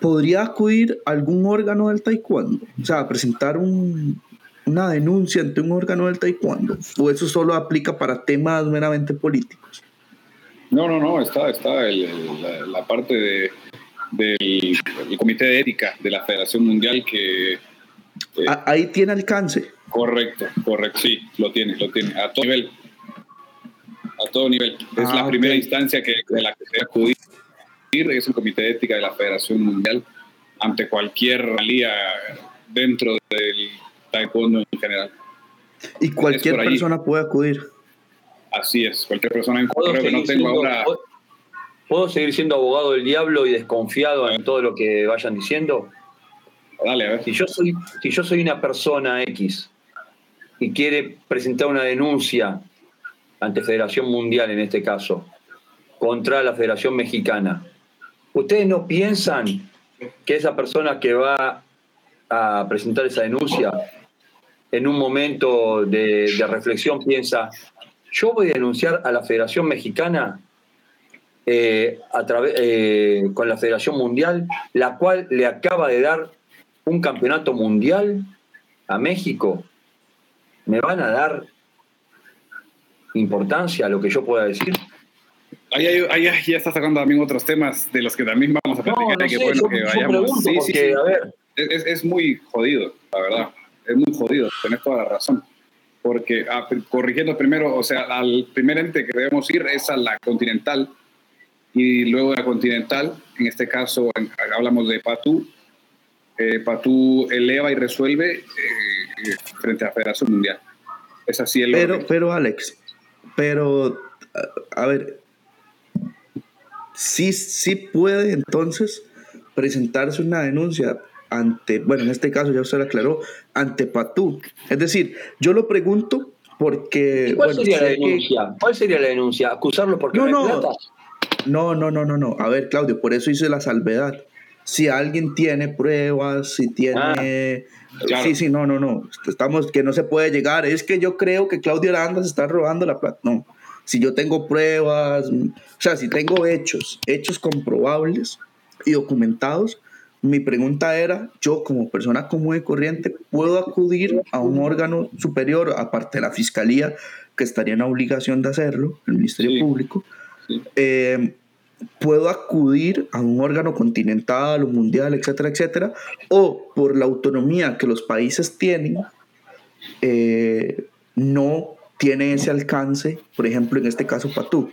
podría acudir a algún órgano del taekwondo, o sea, presentar una denuncia ante un órgano del taekwondo, o eso solo aplica para temas meramente políticos. No, no, no, está, está la parte de del Comité de Ética de la Federación Mundial que... Eh, ahí tiene alcance. Correcto, correcto, sí, lo tiene, lo tiene, a todo nivel. A todo nivel. Es la ah, primera instancia que, de la que se debe es el Comité de Ética de la Federación Mundial ante cualquier realía dentro del taekwondo en general. Y cualquier persona puede acudir. Así es, cualquier persona en que no tengo ahora... ¿Puedo seguir siendo abogado del diablo y desconfiado en todo lo que vayan diciendo? Dale, a ver. Si yo soy, si yo soy una persona X y quiere presentar una denuncia ante Federación Mundial, en este caso, contra la Federación Mexicana, ¿ustedes no piensan que esa persona que va a presentar esa denuncia, en un momento de, reflexión piensa, yo voy a denunciar a la Federación Mexicana eh, eh, con la Federación Mundial, la cual le acaba de dar un campeonato mundial a México. ¿Me van a dar importancia a lo que yo pueda decir? Ahí, ahí, ya está sacando también otros temas de los que también vamos a platicar. No, que bueno que vayamos. Sí, sí, A ver. Es, es, muy jodido, la verdad. Es muy jodido, tenés toda la razón. Porque, ah, corrigiendo primero, o sea, al primer ente que debemos ir es a la Continental, y luego la Continental, en este caso hablamos de Patú. Eh, Patú eleva y resuelve eh, frente a la Federación Mundial. Es así el Pero, pero Alex, pero, a ver, sí, sí puede entonces presentarse una denuncia ante, bueno, en este caso ya usted lo aclaró, ante Patú. Es decir, yo lo pregunto porque... ¿Cuál sería la denuncia? ¿Cuál sería la denuncia? ¿Acusarlo porque no, no, no no, no, no, no, no. A ver, Claudio, por eso hice la salvedad. Si alguien tiene pruebas, si tiene... Ah, sí, sí, no, no, no. Estamos que no se puede llegar. Es que yo creo que Claudio Aranda se está robando la plata. No. Si yo tengo pruebas, o sea, si tengo hechos, hechos comprobables y documentados, mi pregunta era, yo como persona común y corriente, ¿puedo acudir a un órgano superior, aparte de la Fiscalía, que estaría en obligación de hacerlo, el Ministerio Público? Eh, puedo acudir a un órgano continental o mundial, etcétera, etcétera, o por la autonomía que los países tienen, eh, no tiene ese alcance, por ejemplo, en este caso, Patú.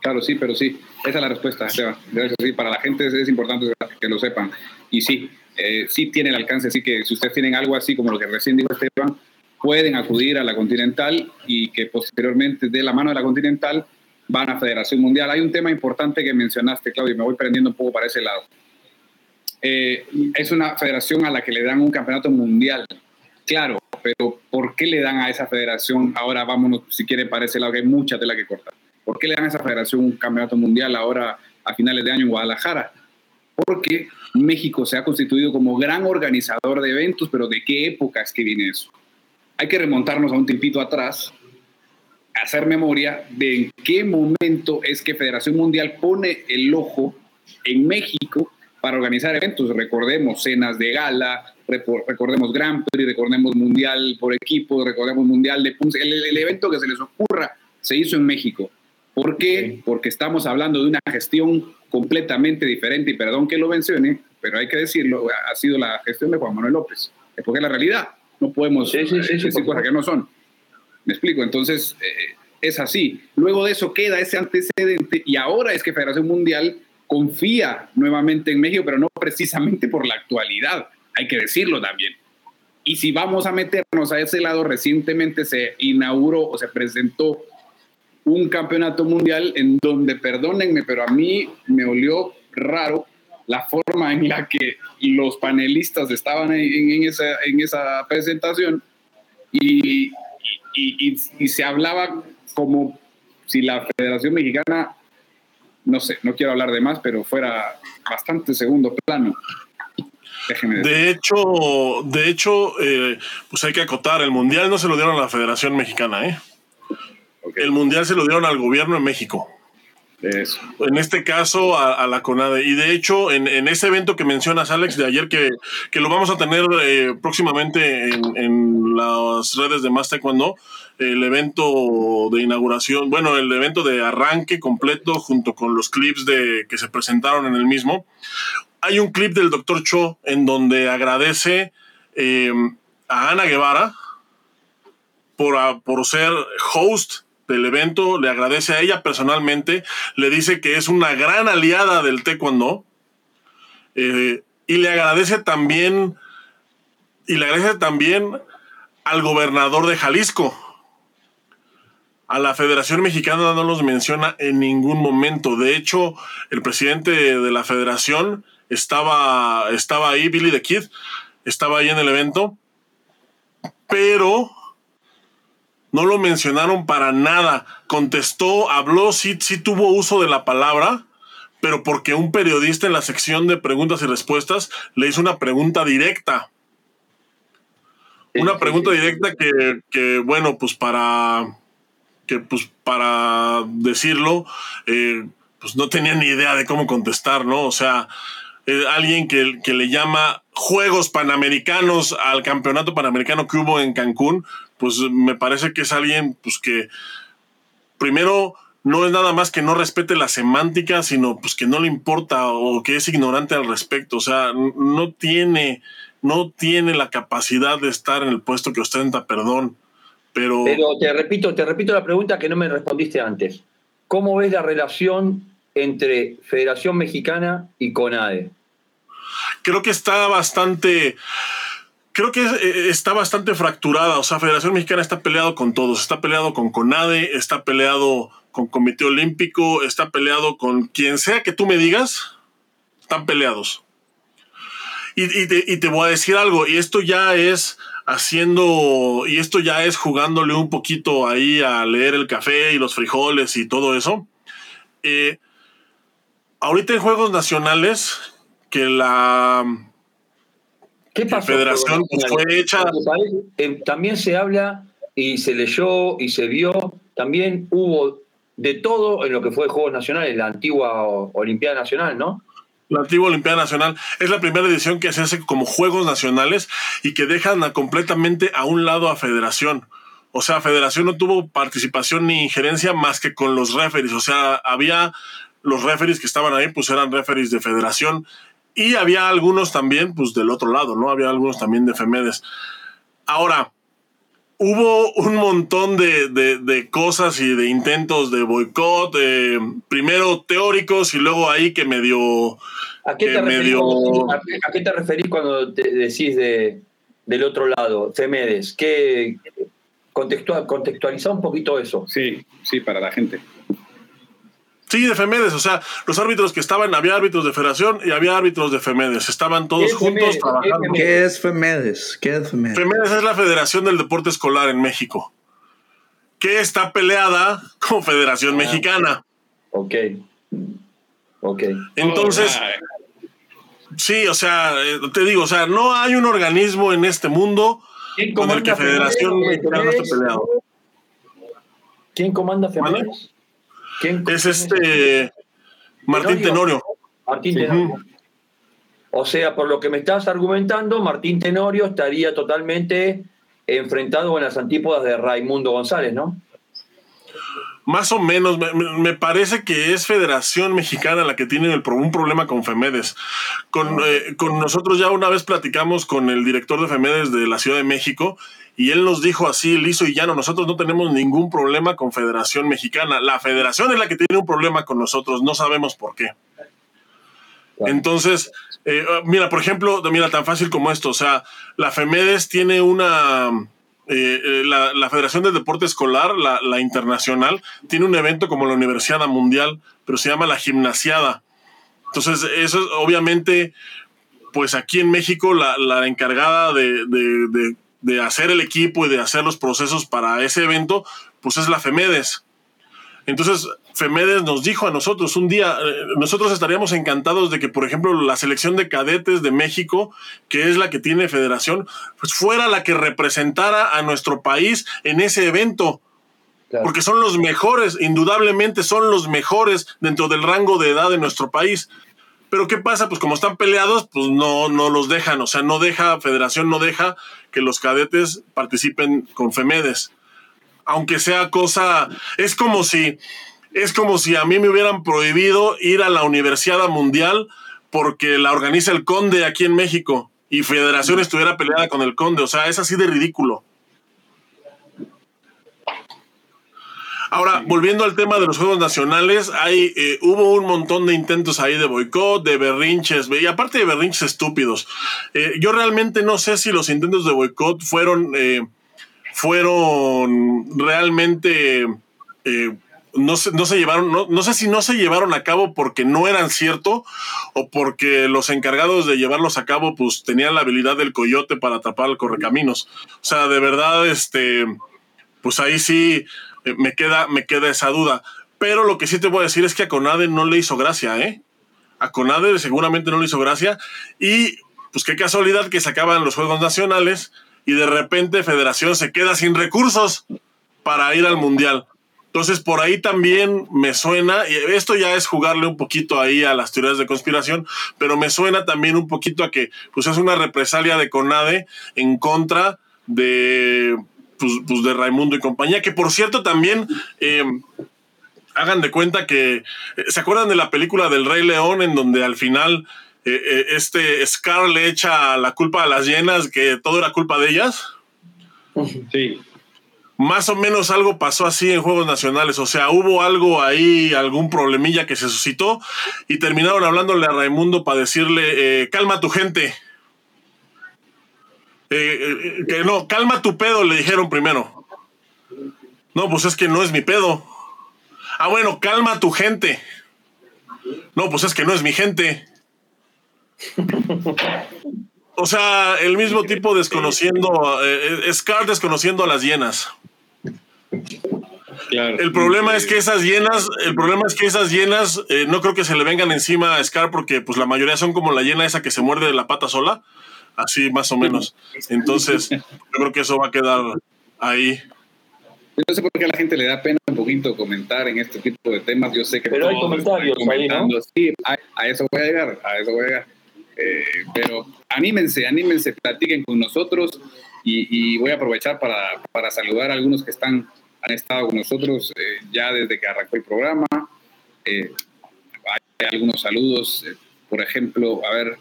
Claro, sí, pero sí, esa es la respuesta, Esteban. Sí, para la gente es, importante que lo sepan. Y sí, eh, sí tiene el alcance, así que si ustedes tienen algo así como lo que recién dijo Esteban, pueden acudir a la Continental y que posteriormente de la mano de la Continental van a Federación Mundial. Hay un tema importante que mencionaste, Claudio, y me voy prendiendo un poco para ese lado. Eh, es una federación a la que le dan un campeonato mundial. Claro, pero ¿por qué le dan a esa federación? Ahora vámonos, si quieren, para ese lado, que hay mucha tela que cortar. ¿Por qué le dan a esa federación un campeonato mundial ahora a finales de año en Guadalajara? Porque México se ha constituido como gran organizador de eventos, pero ¿de qué época es que viene eso? Hay que remontarnos a un tiempito atrás hacer memoria de en qué momento es que Federación Mundial pone el ojo en México para organizar eventos. Recordemos cenas de gala, recordemos Grand Prix, recordemos Mundial por equipo, recordemos Mundial de Punce. El, evento que se les ocurra se hizo en México. ¿Por qué? Porque estamos hablando de una gestión completamente diferente y perdón que lo mencione, pero hay que decirlo, ha sido la gestión de Juan Manuel López. Es porque es la realidad. No podemos decir cosas que no son. Me explico, entonces eh, es así. Luego de eso queda ese antecedente y ahora es que Federación Mundial confía nuevamente en México, pero no precisamente por la actualidad, hay que decirlo también. Y si vamos a meternos a ese lado, recientemente se inauguró o se presentó un campeonato mundial en donde, perdónenme, pero a mí me olió raro la forma en la que los panelistas estaban en, esa, en esa presentación y, y, se hablaba como si la Federación Mexicana no sé, no quiero hablar de más, pero fuera bastante segundo plano. De hecho, de hecho, eh, pues hay que acotar, el mundial no se lo dieron a la Federación Mexicana, ¿eh? El mundial se lo dieron al gobierno de México. En este caso, a, la CONADE. Y de hecho, en, ese evento que mencionas, Alex, de ayer, que, lo vamos a tener eh, próximamente en, las redes de Más Taekwondo, el evento de inauguración, bueno, el evento de arranque completo junto con los clips de, que se presentaron en el mismo. Hay un clip del Dr. Cho en donde agradece eh, a Ana Guevara por, por ser host del evento, le agradece a ella personalmente, le dice que es una gran aliada del taekwondo eh, y le agradece también y le agradece también al gobernador de Jalisco. A la Federación Mexicana no los menciona en ningún momento. De hecho, el presidente de la federación estaba, estaba ahí, Billy the Kid, estaba ahí en el evento, pero no lo mencionaron para nada. Contestó, habló, sí, sí tuvo uso de la palabra, pero porque un periodista en la sección de preguntas y respuestas le hizo una pregunta directa. Una pregunta directa que, bueno, pues para, que pues para decirlo, eh, pues no tenía ni idea de cómo contestar, ¿no? O sea, eh, alguien que, que, le llama Juegos Panamericanos al campeonato panamericano que hubo en Cancún, pues me parece que es alguien pues que primero no es nada más que no respete la semántica, sino pues que no le importa o que es ignorante al respecto, o sea, no tiene no tiene la capacidad de estar en el puesto que ostenta, perdón, pero Pero te repito, te repito la pregunta que no me respondiste antes. ¿Cómo ves la relación entre Federación Mexicana y CONADE? Creo que está bastante creo que eh, está bastante fracturada. O sea, Federación Mexicana está peleado con todos. Está peleado con CONADE, está peleado con Comité Olímpico, está peleado con quien sea que tú me digas. Están peleados. Y, te, voy a decir algo, y esto ya es haciendo, y esto ya es jugándole un poquito ahí a leer el café y los frijoles y todo eso. Eh, ahorita en Juegos Nacionales, que la ¿Qué pasó? federación fue hecha. Eh, también se habla y se leyó y se vio, también hubo de todo en lo que fue Juegos Nacionales, la antigua Olimpiada Nacional, ¿no? La antigua Olimpiada Nacional es la primera edición que se hace como Juegos Nacionales y que dejan completamente a un lado a Federación. O sea, Federación no tuvo participación ni injerencia más que con los referees. O sea, había los referees que estaban ahí, pues eran referees de Federación y había algunos también, pues del otro lado, ¿no? Había algunos también de Femedes. Ahora, hubo un montón de, cosas y de intentos de boicot, eh, primero teóricos y luego ahí que medio... ¿A qué, te, referís, ¿a, qué te referís cuando te decís de, del otro lado, Femedes? ¿Qué, contextual, contextualiza un poquito eso. Sí, sí, para la gente. Sí, de Femedes, o sea, los árbitros que estaban, había árbitros de Federación y había árbitros de Femedes, estaban todos juntos trabajando. ¿Qué es Femedes? ¿Qué es Femedes? Femedes es la Federación del Deporte Escolar en México, que está peleada con Federación ah, Mexicana. Ok. Ok. Entonces, sí, o sea, eh, te digo, o sea, no hay un organismo en este mundo con el que Federación Mexicana esté peleado. ¿Quién comanda Femedes? Es este Martín Tenorio. Martín Tenorio. O sea, por lo que me estás argumentando, Martín Tenorio estaría totalmente enfrentado en las antípodas de Raimundo González, ¿no? Más o menos, me, parece que es Federación Mexicana la que tiene el, un problema con Femedes. Con, eh, con nosotros ya una vez platicamos con el director de Femedes de la Ciudad de México y él nos dijo así, liso y llano, nosotros no tenemos ningún problema con Federación Mexicana. La federación es la que tiene un problema con nosotros, no sabemos por qué. Entonces, eh, mira, por ejemplo, mira, tan fácil como esto, o sea, la FEMEDES tiene una... Eh, eh, la, Federación de Deporte Escolar, la, internacional, tiene un evento como la Universidad Mundial, pero se llama la Gimnasiada. Entonces, eso es obviamente, pues aquí en México, la, encargada de de hacer el equipo y de hacer los procesos para ese evento, pues es la FEMEDES. Entonces, Femedes nos dijo a nosotros un día, eh, nosotros estaríamos encantados de que, por ejemplo, la selección de cadetes de México, que es la que tiene federación, pues fuera la que representara a nuestro país en ese evento. Porque son los mejores, indudablemente son los mejores dentro del rango de edad de nuestro país. Pero ¿qué pasa? Pues como están peleados, pues no, no los dejan. O sea, no deja, Federación no deja que los cadetes participen con Femedes. Aunque sea cosa, es como si, es como si a mí me hubieran prohibido ir a la Universidad Mundial porque la organiza el Conde aquí en México y Federación estuviera peleada con el Conde. O sea, es así de ridículo. Ahora, volviendo al tema de los Juegos Nacionales, hay, eh, hubo un montón de intentos ahí de boicot, de berrinches, y aparte de berrinches estúpidos. Eh, yo realmente no sé si los intentos de boicot fueron, eh, fueron realmente... no se, no se llevaron, no, no, sé si no se llevaron a cabo porque no eran cierto o porque los encargados de llevarlos a cabo pues tenían la habilidad del coyote para tapar el correcaminos. O sea, de verdad, este, pues ahí sí, eh, me, queda, me queda esa duda. Pero lo que sí te voy a decir es que a Conade no le hizo gracia, ¿eh? A Conade seguramente no le hizo gracia. Y pues qué casualidad que se acaban los Juegos Nacionales y de repente Federación se queda sin recursos para ir al Mundial. Entonces, por ahí también me suena, y esto ya es jugarle un poquito ahí a las teorías de conspiración, pero me suena también un poquito a que pues es una represalia de CONADE en contra de pues, pues, de Raimundo y compañía, que por cierto también eh, hagan de cuenta que, eh, ¿se acuerdan de la película del Rey León en donde al final eh, este Scar le echa la culpa a las llenas, que todo era culpa de ellas? Sí. Más o menos algo pasó así en Juegos Nacionales, o sea, hubo algo ahí, algún problemilla que se suscitó y terminaron hablándole a Raimundo para decirle, calma a tu gente, eh, eh, que no, calma tu pedo, le dijeron primero. No, pues es que no es mi pedo. Ah, bueno, calma tu gente. No, pues es que no es mi gente. O sea, el mismo tipo desconociendo, eh, Scar desconociendo a las hienas. El problema es que esas hienas, el problema es que esas hienas no creo que se le vengan encima a Scar porque pues la mayoría son como la hiena esa que se muerde la pata sola así más o menos. Entonces, yo creo que eso va a quedar ahí. No sé por qué a la gente le da pena un poquito comentar en este tipo de temas. Yo sé que. Pero hay comentarios ahí, ¿no? Sí, a, eso voy a llegar, a eso voy a llegar. Eh, pero anímense, anímense, platiquen con nosotros y, voy a aprovechar para, para, saludar a algunos que están, han estado con nosotros eh, ya desde que arrancó el programa. Eh, hay algunos saludos, por ejemplo, a ver,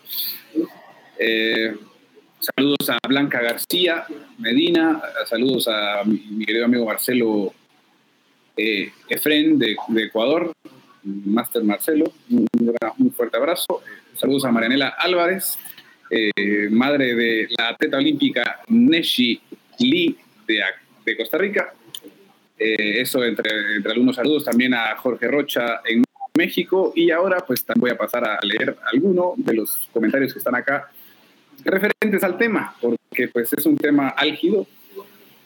eh, saludos a Blanca García Medina, saludos a mi, querido amigo Marcelo eh, Efren de, Ecuador, Master Marcelo, un, fuerte abrazo. Saludos a Marianela Álvarez, eh, madre de la atleta olímpica Neshi Lee de, Costa Rica. eso entre, entre algunos saludos también a Jorge Rocha en México y ahora pues voy a pasar a leer alguno de los comentarios que están acá referentes al tema, porque pues es un tema álgido.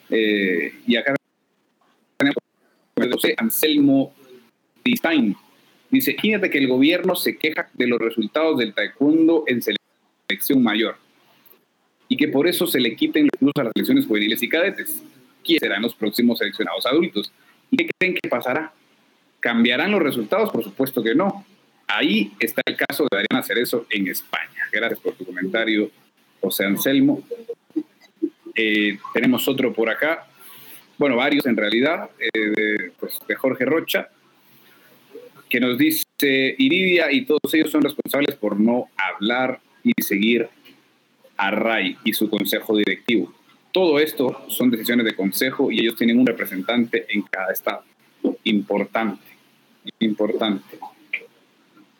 Eh, y acá Anselmo Distain dice, fíjate que el gobierno se queja de los resultados del taekwondo en selección mayor y que por eso se le quiten los a las selecciones juveniles y cadetes. ¿Quiénes serán los próximos seleccionados adultos? ¿Y qué creen que pasará? ¿Cambiarán los resultados? Por supuesto que no. Ahí está el caso de Adriana Cerezo en España. Gracias por tu comentario, José Anselmo. Eh, tenemos otro por acá, bueno, varios en realidad, eh, pues, de, Jorge Rocha, que nos dice, Iridia y todos ellos son responsables por no hablar y seguir a RAI y su consejo directivo. Todo esto son decisiones de consejo y ellos tienen un representante en cada estado. Importante, importante.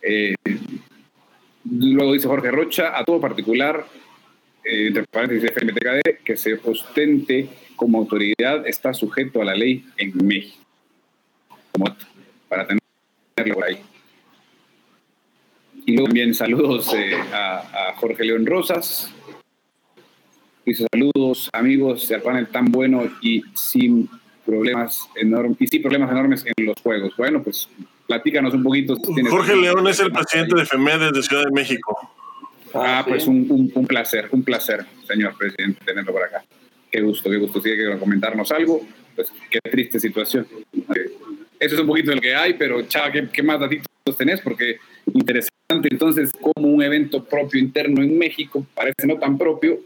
Eh, luego dice Jorge Rocha, a todo particular entre paréntesis FMTKD, que se ostente como autoridad está sujeto a la ley en México. para tenerlo por ahí. Y luego también saludos eh, a, Jorge León Rosas. Dice saludos amigos del panel tan bueno y sin problemas enormes, y sí, problemas enormes en los juegos. Bueno, pues platícanos un poquito. Jorge León es el presidente de FEMEDES de Ciudad de México. Ah, ah pues un, un, placer, un placer, señor presidente, tenerlo por acá. Qué gusto, qué gusto. Si que comentarnos algo, pues qué triste situación. Eso es un poquito de lo que hay, pero chava, ¿qué, qué más datitos tenés? Porque interesante entonces como un evento propio interno en México parece no tan propio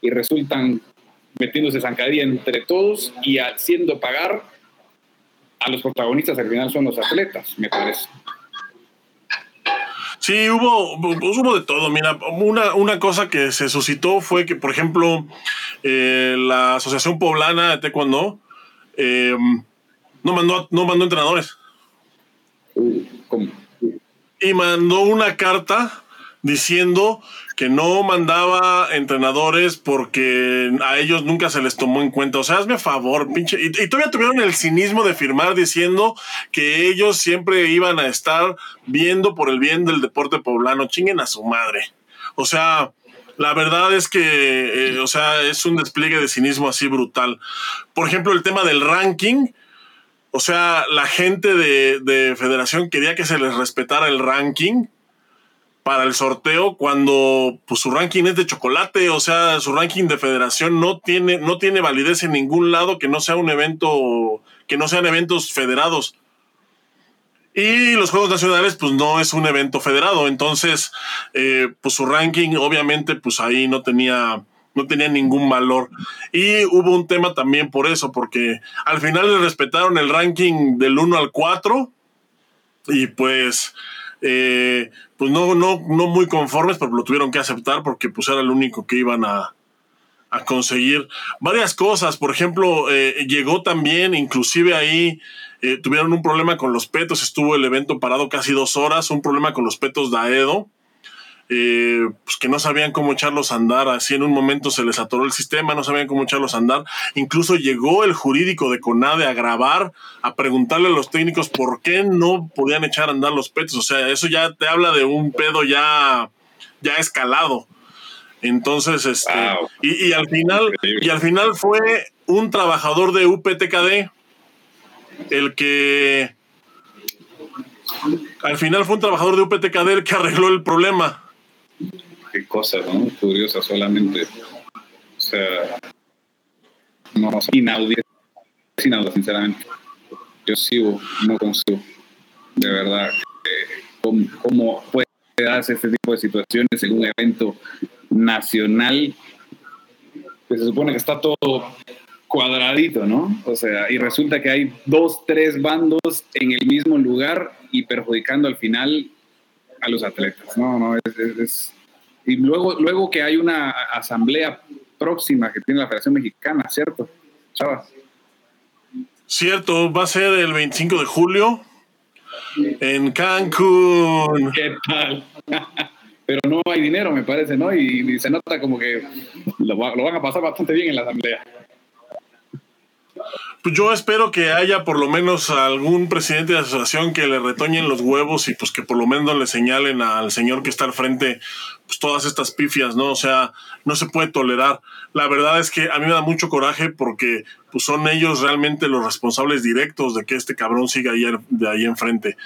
y resultan metiéndose zancadilla entre todos y haciendo pagar a los protagonistas al final son los atletas, me parece. Sí, hubo, pues hubo de todo. Mira, una, una cosa que se suscitó fue que, por ejemplo, eh, la Asociación Poblana de Taekwondo eh, no, mandó, no mandó entrenadores. ¿Cómo? Y mandó una carta diciendo que no mandaba entrenadores porque a ellos nunca se les tomó en cuenta. O sea, hazme favor, pinche. Y, todavía tuvieron el cinismo de firmar diciendo que ellos siempre iban a estar viendo por el bien del deporte poblano. Chinguen a su madre. O sea, la verdad es que, eh, o sea, es un despliegue de cinismo así brutal. Por ejemplo, el tema del ranking. O sea, la gente de, de federación quería que se les respetara el ranking para el sorteo cuando pues, su ranking es de chocolate, o sea, su ranking de federación no tiene, no tiene validez en ningún lado que no sea un evento, que no sean eventos federados. Y los Juegos Nacionales, pues no es un evento federado, entonces, eh, pues su ranking, obviamente, pues ahí no tenía, no tenía ningún valor. Y hubo un tema también por eso, porque al final le respetaron el ranking del 1 al 4 y pues eh, pues no, no, no muy conformes, pero lo tuvieron que aceptar porque pues era el único que iban a, conseguir varias cosas. Por ejemplo, eh, llegó también, inclusive ahí eh, tuvieron un problema con los petos, estuvo el evento parado casi dos horas, un problema con los petos de Aedo. Eh, pues que no sabían cómo echarlos a andar, así en un momento se les atoró el sistema, no sabían cómo echarlos a andar. Incluso llegó el jurídico de CONADE a grabar, a preguntarle a los técnicos por qué no podían echar a andar los petos. O sea, eso ya te habla de un pedo ya, ya escalado. Entonces, este, y, al final, y al final fue un trabajador de UPTKD el que al final fue un trabajador de UPTKD el que arregló el problema qué cosa, ¿no? Curiosa solamente. O sea, no, inaudito, inaudito, sinceramente. Yo sigo, no consigo, de verdad, eh, cómo, puede darse este tipo de situaciones en un evento nacional que se supone que está todo cuadradito, ¿no? O sea, y resulta que hay dos, tres bandos en el mismo lugar y perjudicando al final a los atletas. No, no, es, y luego, luego que hay una asamblea próxima que tiene la Federación Mexicana, ¿cierto? Chava. Cierto, va a ser el 25 de julio en Cancún. ¿Qué tal? Pero no hay dinero, me parece, ¿no? Y, se nota como que lo, lo van a pasar bastante bien en la asamblea. Pues yo espero que haya por lo menos algún presidente de asociación que le retoñen los huevos y pues que por lo menos le señalen al señor que está al frente pues todas estas pifias, ¿no? O sea, no se puede tolerar. La verdad es que a mí me da mucho coraje porque pues son ellos realmente los responsables directos de que este cabrón siga ahí, de ahí enfrente.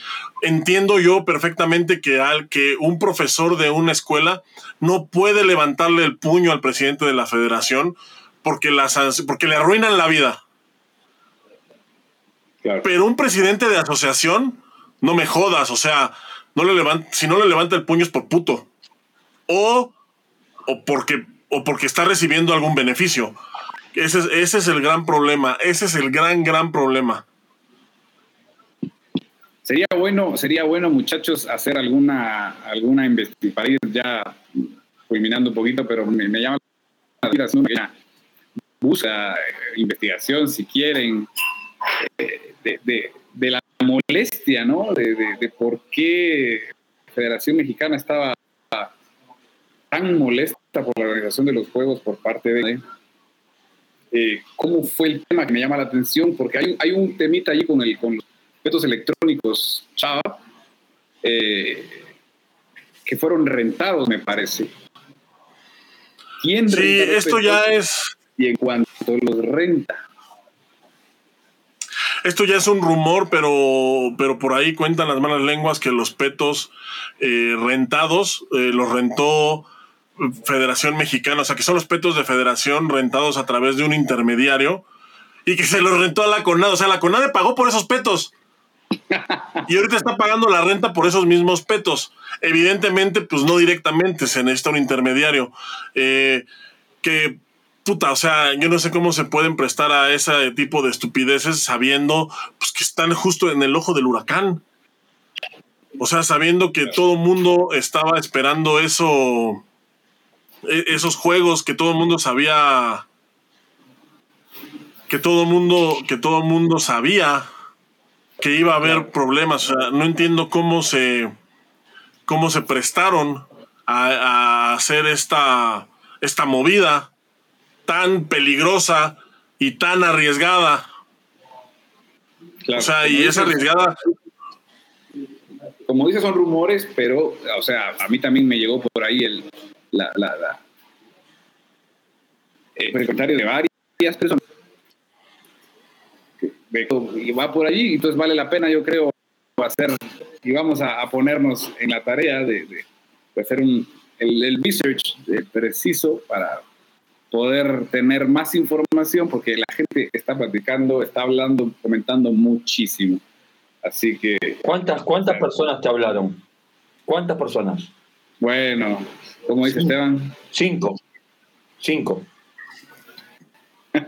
Entiendo yo perfectamente que, al, que un profesor de una escuela no puede levantarle el puño al presidente de la federación porque, las, porque le arruinan la vida. Pero un presidente de asociación, no me jodas, o sea, no le levanta, si no le levanta el puño es por puto o, porque, o porque está recibiendo algún beneficio. Ese es, ese es el gran problema, ese es el gran, gran problema. Sería bueno, sería bueno, muchachos, hacer alguna, alguna investigación, para ir ya culminando un poquito, pero me, llama la atención busca eh, investigación, si quieren, eh, de, de, la molestia, ¿no? De, de, por qué Federación Mexicana estaba tan molesta por la organización de los juegos por parte de... Eh, ¿Cómo fue el tema que me llama la atención? Porque hay, hay un temita ahí con, el, con los objetos electrónicos, Chava, eh, que fueron rentados, me parece. ¿Quién sí, esto ya es... Y en cuanto los renta, esto ya es un rumor, pero, pero por ahí cuentan las malas lenguas que los petos eh, rentados eh, los rentó Federación Mexicana, o sea, que son los petos de Federación rentados a través de un intermediario y que se los rentó a la CONADE. O sea, la CONADE pagó por esos petos. Y ahorita está pagando la renta por esos mismos petos. Evidentemente, pues no directamente, se necesita un intermediario. Eh, que, puta, o sea, yo no sé cómo se pueden prestar a ese tipo de estupideces sabiendo pues, que están justo en el ojo del huracán. O sea, sabiendo que todo el mundo estaba esperando eso, e, esos juegos que todo el mundo sabía, que todo mundo, que todo mundo sabía que iba a haber problemas. O sea, no entiendo cómo se, cómo se prestaron a, hacer esta, esta movida tan peligrosa y tan arriesgada. O sea, y es arriesgada. Como dices, son rumores, pero, o sea, a mí también me llegó por ahí el, la, la, el comentario de varias personas y va por allí, entonces vale la pena, yo creo, hacer, y vamos a, ponernos en la tarea de, hacer un, el, research eh, preciso para poder tener más información, porque la gente está platicando, está hablando, comentando muchísimo. Así que... ¿Cuántas, cuántas personas te hablaron? ¿Cuántas personas? Bueno, como dice Esteban. Cinco. Cinco.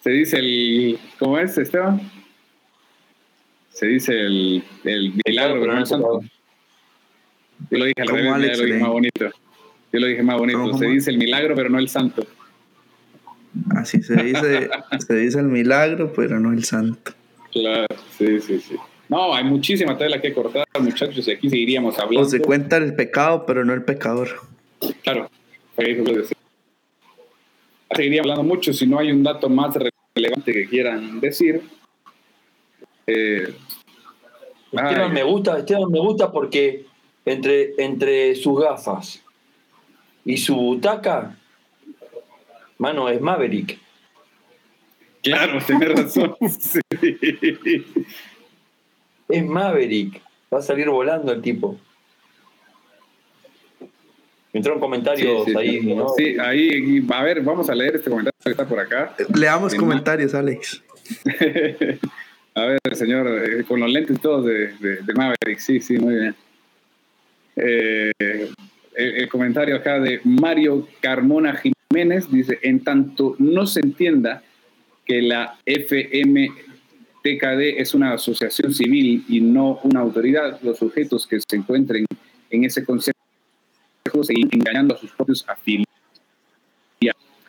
se dice el. ¿Cómo es, Esteban? Se dice el, el milagro, pero no el santo. Yo lo dije al revés, lo dije más bonito. Yo lo dije más bonito. Se dice el milagro, pero no el santo. Así se dice, se dice el milagro, pero no el santo. Claro, sí, sí, sí. No, hay muchísima tela que cortar, muchachos, y aquí seguiríamos hablando. O se cuenta el pecado, pero no el pecador. Claro, Seguiría hablando mucho si no hay un dato más relevante que quieran decir. Eh, Esteban me gusta, Esteban me gusta porque entre, entre sus gafas y su butaca, mano, es Maverick. Claro, tiene razón. Es Maverick. Va a salir volando el tipo. Entraron comentarios ahí, ¿no? Sí, ahí, a ver, vamos a leer este comentario que está por acá. Leamos comentarios, Alex. a ver, señor, eh, con los lentes todos de, de, Maverick, sí, sí, muy bien. Eh, el, comentario acá de Mario Carmona Jiménez dice, en tanto no se entienda que la FMTKD es una asociación civil y no una autoridad, los sujetos que se encuentren en ese concepto seguir engañando a sus propios afiliados.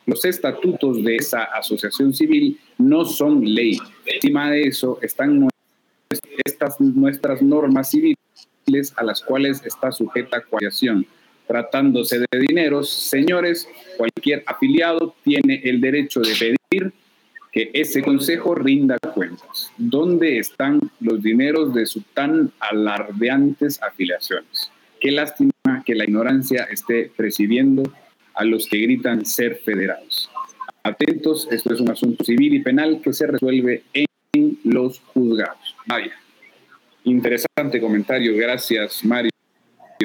Los estatutos de esa asociación civil no son ley. Encima de eso están estas nuestras normas civiles a las cuales está sujeta coacción. Tratándose de dineros, señores, cualquier afiliado tiene el derecho de pedir que ese consejo rinda cuentas. ¿Dónde están los dineros de su tan alardeantes afiliaciones? Qué lástima que la ignorancia esté presidiendo a los que gritan ser federados. Atentos, esto es un asunto civil y penal que se resuelve en los juzgados. Interesante comentario. Gracias, Mario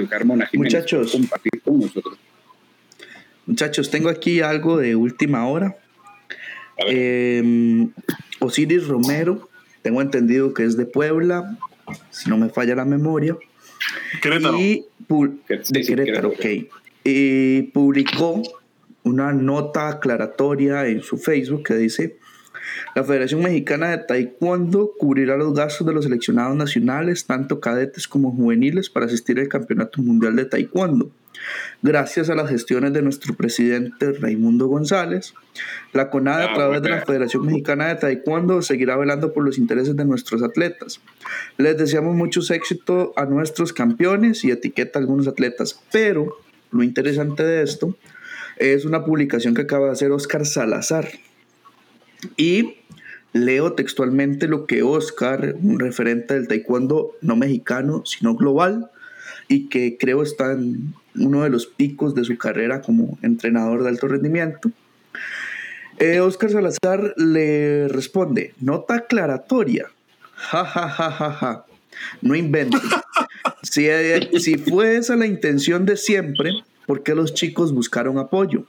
Carmona Jiménez, muchachos, compartir con nosotros. Muchachos, tengo aquí algo de última hora. Eh, Osiris Romero, tengo entendido que es de Puebla, si no me falla la memoria. Y, Y publicó una nota aclaratoria en su Facebook que dice, la Federación Mexicana de Taekwondo cubrirá los gastos de los seleccionados nacionales, tanto cadetes como juveniles, para asistir al Campeonato Mundial de Taekwondo. Gracias a las gestiones de nuestro presidente Raimundo González, la CONADE a ah, través de la Federación Mexicana de Taekwondo seguirá velando por los intereses de nuestros atletas. Les deseamos mucho éxito a nuestros campeones y etiqueta a algunos atletas, pero lo interesante de esto es una publicación que acaba de hacer Oscar Salazar. Y leo textualmente lo que Oscar, un referente del taekwondo no mexicano, sino global, y que creo está en uno de los picos de su carrera como entrenador de alto rendimiento. Eh, Oscar Salazar le responde, nota aclaratoria. Ja, ja, ja, ja, ja. No inventes. si, eh, si fue esa la intención de siempre, ¿por qué los chicos buscaron apoyo?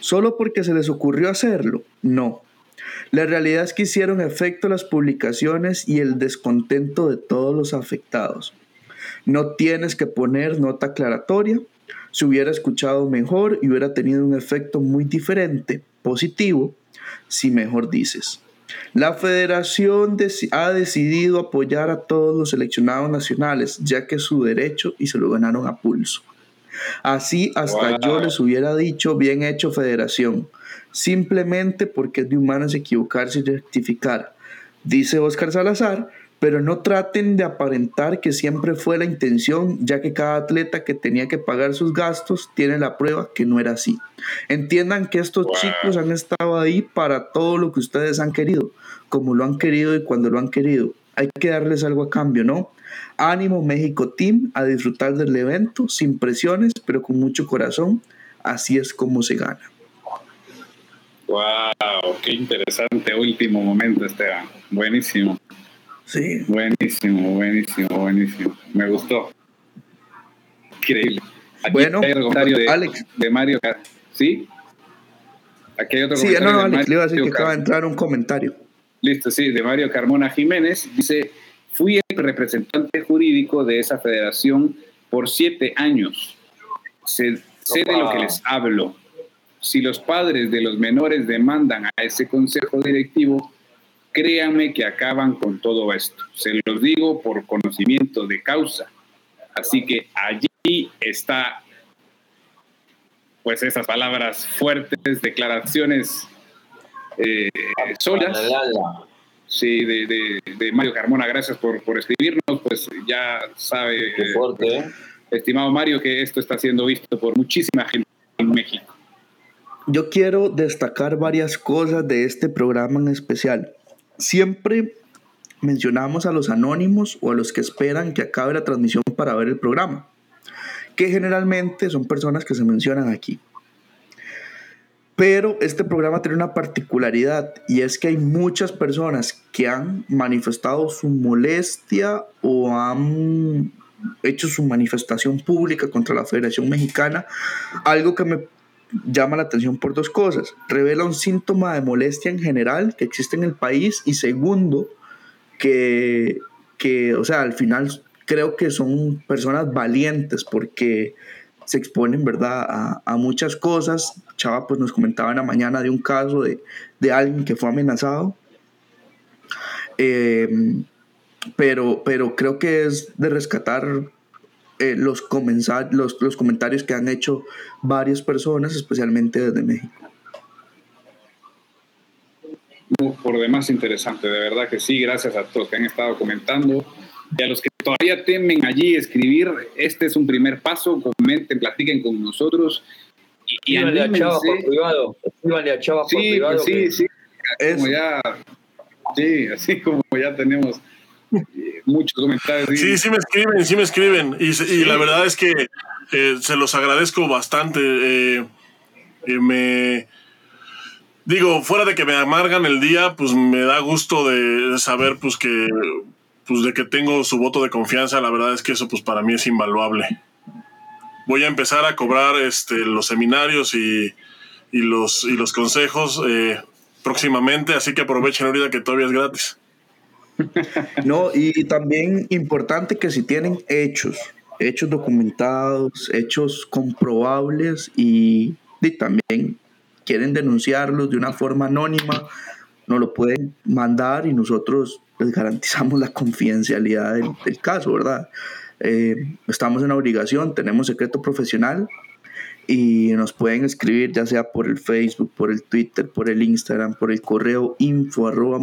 ¿Solo porque se les ocurrió hacerlo? No. La realidad es que hicieron efecto las publicaciones y el descontento de todos los afectados. No tienes que poner nota aclaratoria. Se hubiera escuchado mejor y hubiera tenido un efecto muy diferente, positivo, si mejor dices. La federación ha decidido apoyar a todos los seleccionados nacionales, ya que es su derecho y se lo ganaron a pulso. Así hasta yo les hubiera dicho, bien hecho federación, simplemente porque es de humanos equivocarse y rectificar. Dice Oscar Salazar, pero no traten de aparentar que siempre fue la intención, ya que cada atleta que tenía que pagar sus gastos tiene la prueba que no era así. Entiendan que estos chicos han estado ahí para todo lo que ustedes han querido, como lo han querido y cuando lo han querido. Hay que darles algo a cambio, ¿no? Ánimo México Team a disfrutar del evento sin presiones, pero con mucho corazón. Así es como se gana. Wow, qué interesante último momento, Esteban. Buenísimo. Sí. Buenísimo, buenísimo, buenísimo. Me gustó. Increíble. bueno, de, Alex. de Mario. ¿Sí? Aquí hay otro sí, comentario. No, no, Alex, le iba a decir que acaba de entrar un comentario. Listo, sí, de Mario Carmona Jiménez. Dice: Fui el representante jurídico de esa federación por siete años. Sé, sé de lo que les hablo. Si los padres de los menores demandan a ese consejo directivo, créanme que acaban con todo esto. Se los digo por conocimiento de causa. Así que allí está, pues esas palabras fuertes, declaraciones eh, solas. Sí, de, de, Mario Carmona, gracias por, por escribirnos. Pues ya sabe, ¿eh? estimado Mario, que esto está siendo visto por muchísima gente en México. Yo quiero destacar varias cosas de este programa en especial siempre mencionamos a los anónimos o a los que esperan que acabe la transmisión para ver el programa, que generalmente son personas que se mencionan aquí. Pero este programa tiene una particularidad y es que hay muchas personas que han manifestado su molestia o han hecho su manifestación pública contra la Federación Mexicana, algo que me llama la atención por dos cosas. Revela un síntoma de molestia en general que existe en el país y segundo, que, que o sea, al final creo que son personas valientes porque se exponen, ¿verdad?, a, muchas cosas. Chava, pues nos comentaba en la mañana de un caso de, de alguien que fue amenazado. Eh, pero, pero creo que es de rescatar eh, los, los, los comentarios que han hecho varias personas, especialmente desde México. Por demás interesante, de verdad que sí, gracias a todos que han estado comentando y a los que todavía temen allí escribir, este es un primer paso, comenten, platiquen con nosotros y, y a Chava por privado, a Chava sí, por privado. Sí, sí, como ya, sí, así como ya tenemos muchos comentarios. Sí, sí me escriben, sí me escriben. Y, la verdad es que eh, se los agradezco bastante. Eh, eh, me digo, fuera de que me amargan el día, pues me da gusto de saber pues que pues de que tengo su voto de confianza, la verdad es que eso pues para mí es invaluable. Voy a empezar a cobrar este los seminarios y, y los y los consejos próximamente, así que aprovechen ahorita que todavía es gratis. No, y también importante que si tienen hechos, hechos documentados, hechos comprobables y, también quieren denunciarlos de una forma anónima, nos lo pueden mandar y nosotros les garantizamos la confidencialidad del, caso, ¿verdad? Eh, estamos en obligación, tenemos secreto profesional y nos pueden escribir ya sea por el Facebook, por el Twitter, por el Instagram, por el correo info arroba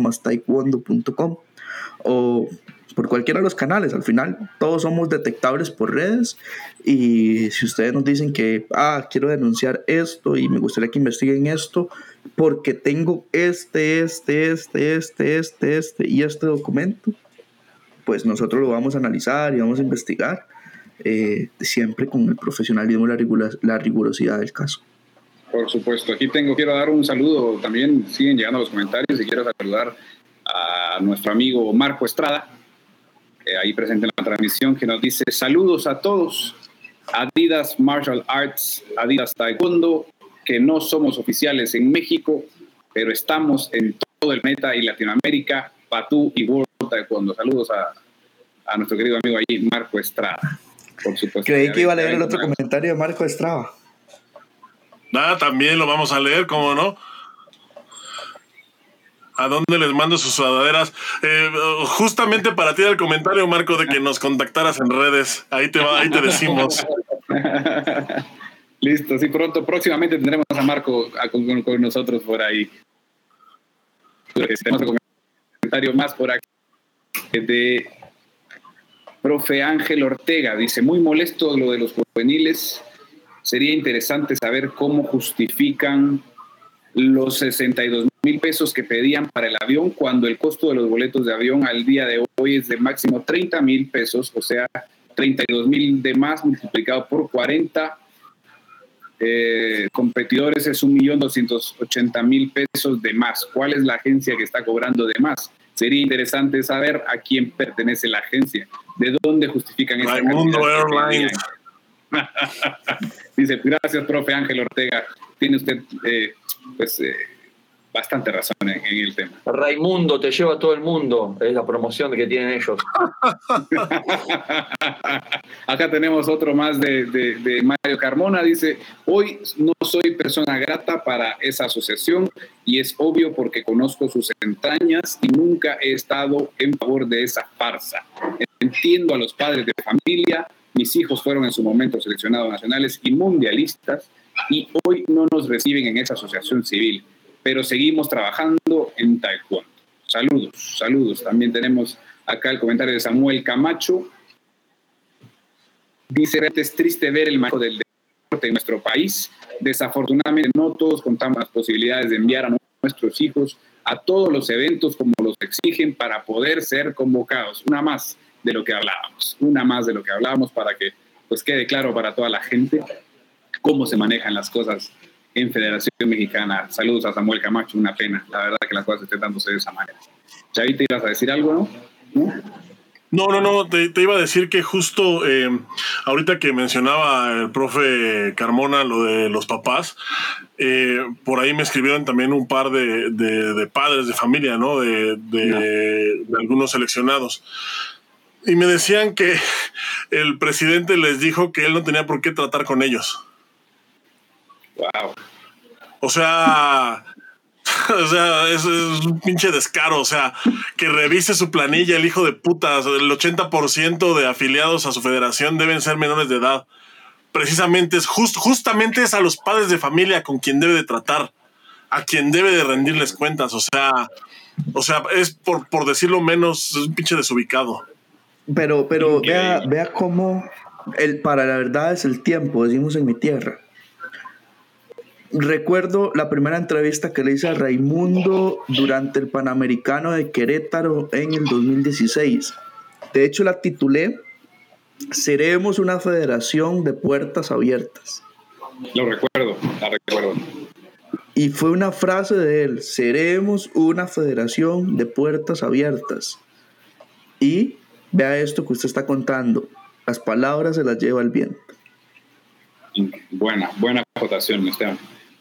o por cualquiera de los canales. Al final, todos somos detectables por redes. Y si ustedes nos dicen que, ah, quiero denunciar esto y me gustaría que investiguen esto, porque tengo este, este, este, este, este, este y este documento, pues nosotros lo vamos a analizar y vamos a investigar, eh, siempre con el profesionalismo y la, la rigurosidad del caso. Por supuesto, aquí tengo, quiero dar un saludo, también siguen llegando los comentarios y quiero saludar a nuestro amigo Marco Estrada, ahí presente en la transmisión, que nos dice saludos a todos, Adidas Martial Arts, Adidas Taekwondo, que no somos oficiales en México, pero estamos en todo el meta y Latinoamérica, Patú y World Taekwondo. Saludos a, a nuestro querido amigo allí, Marco Estrada, por supuesto. Creí que iba a leer el otro comentario de Marco Estrada. Nada, también lo vamos a leer, ¿cómo no? ¿A dónde les mando sus sudaderas? Eh, justamente para ti el comentario, Marco, de que nos contactaras en redes. Ahí te va, ahí te decimos. Listo, sí, pronto, próximamente tendremos a Marco con, nosotros por ahí. Tenemos un comentario más por aquí de profe Ángel Ortega. Dice, muy molesto lo de los juveniles. Sería interesante saber cómo justifican los 62 mil pesos que pedían para el avión cuando el costo de los boletos de avión al día de hoy es de máximo 30 mil pesos, o sea, 32 mil de más multiplicado por 40 eh, competidores es un millón doscientos ochenta mil pesos de más. ¿Cuál es la agencia que está cobrando de más? Sería interesante saber a quién pertenece la agencia, de dónde justifican esa Mundo Airlines. Dice, gracias, profe Ángel Ortega. Tiene usted, eh, pues, eh, bastante razón en, el tema. Raimundo te lleva a todo el mundo, es la promoción que tienen ellos. Acá tenemos otro más de, de, Mario Carmona, dice, hoy no soy persona grata para esa asociación y es obvio porque conozco sus entrañas y nunca he estado en favor de esa farsa. Entiendo a los padres de familia, mis hijos fueron en su momento seleccionados nacionales y mundialistas y hoy no nos reciben en esa asociación civil pero seguimos trabajando en Taekwondo. Saludos, saludos. También tenemos acá el comentario de Samuel Camacho. Dice, es triste ver el manejo del deporte en nuestro país. Desafortunadamente no todos contamos las posibilidades de enviar a nuestros hijos a todos los eventos como los exigen para poder ser convocados. Una más de lo que hablábamos, una más de lo que hablábamos para que pues quede claro para toda la gente cómo se manejan las cosas en Federación Mexicana. Saludos a Samuel Camacho, una pena, la verdad que las cosas estén dándose de esa manera. Chavita, ibas a decir algo, ¿no? No, no, no, te, iba a decir que justo eh, ahorita que mencionaba el profe Carmona lo de los papás, eh, por ahí me escribieron también un par de, padres de familia, ¿no? De, de, algunos seleccionados. Y me decían que el presidente les dijo que él no tenía por qué tratar con ellos. Wow. O sea, o sea, es, un pinche descaro. O sea, que revise su planilla el hijo de puta. El 80% de afiliados a su federación deben ser menores de edad. Precisamente es justamente es a los padres de familia con quien debe de tratar, a quien debe de rendirles cuentas. O sea, o sea, es por, por decirlo menos, es un pinche desubicado. Pero, pero vea, vea cómo el, para la verdad es el tiempo, decimos en mi tierra Recuerdo la primera entrevista que le hice a Raimundo durante el Panamericano de Querétaro en el 2016. De hecho, la titulé Seremos una federación de puertas abiertas. Lo recuerdo, la recuerdo. Y fue una frase de él, seremos una federación de puertas abiertas. Y vea esto que usted está contando, las palabras se las lleva el viento. Buena, buena acotación, Esteban.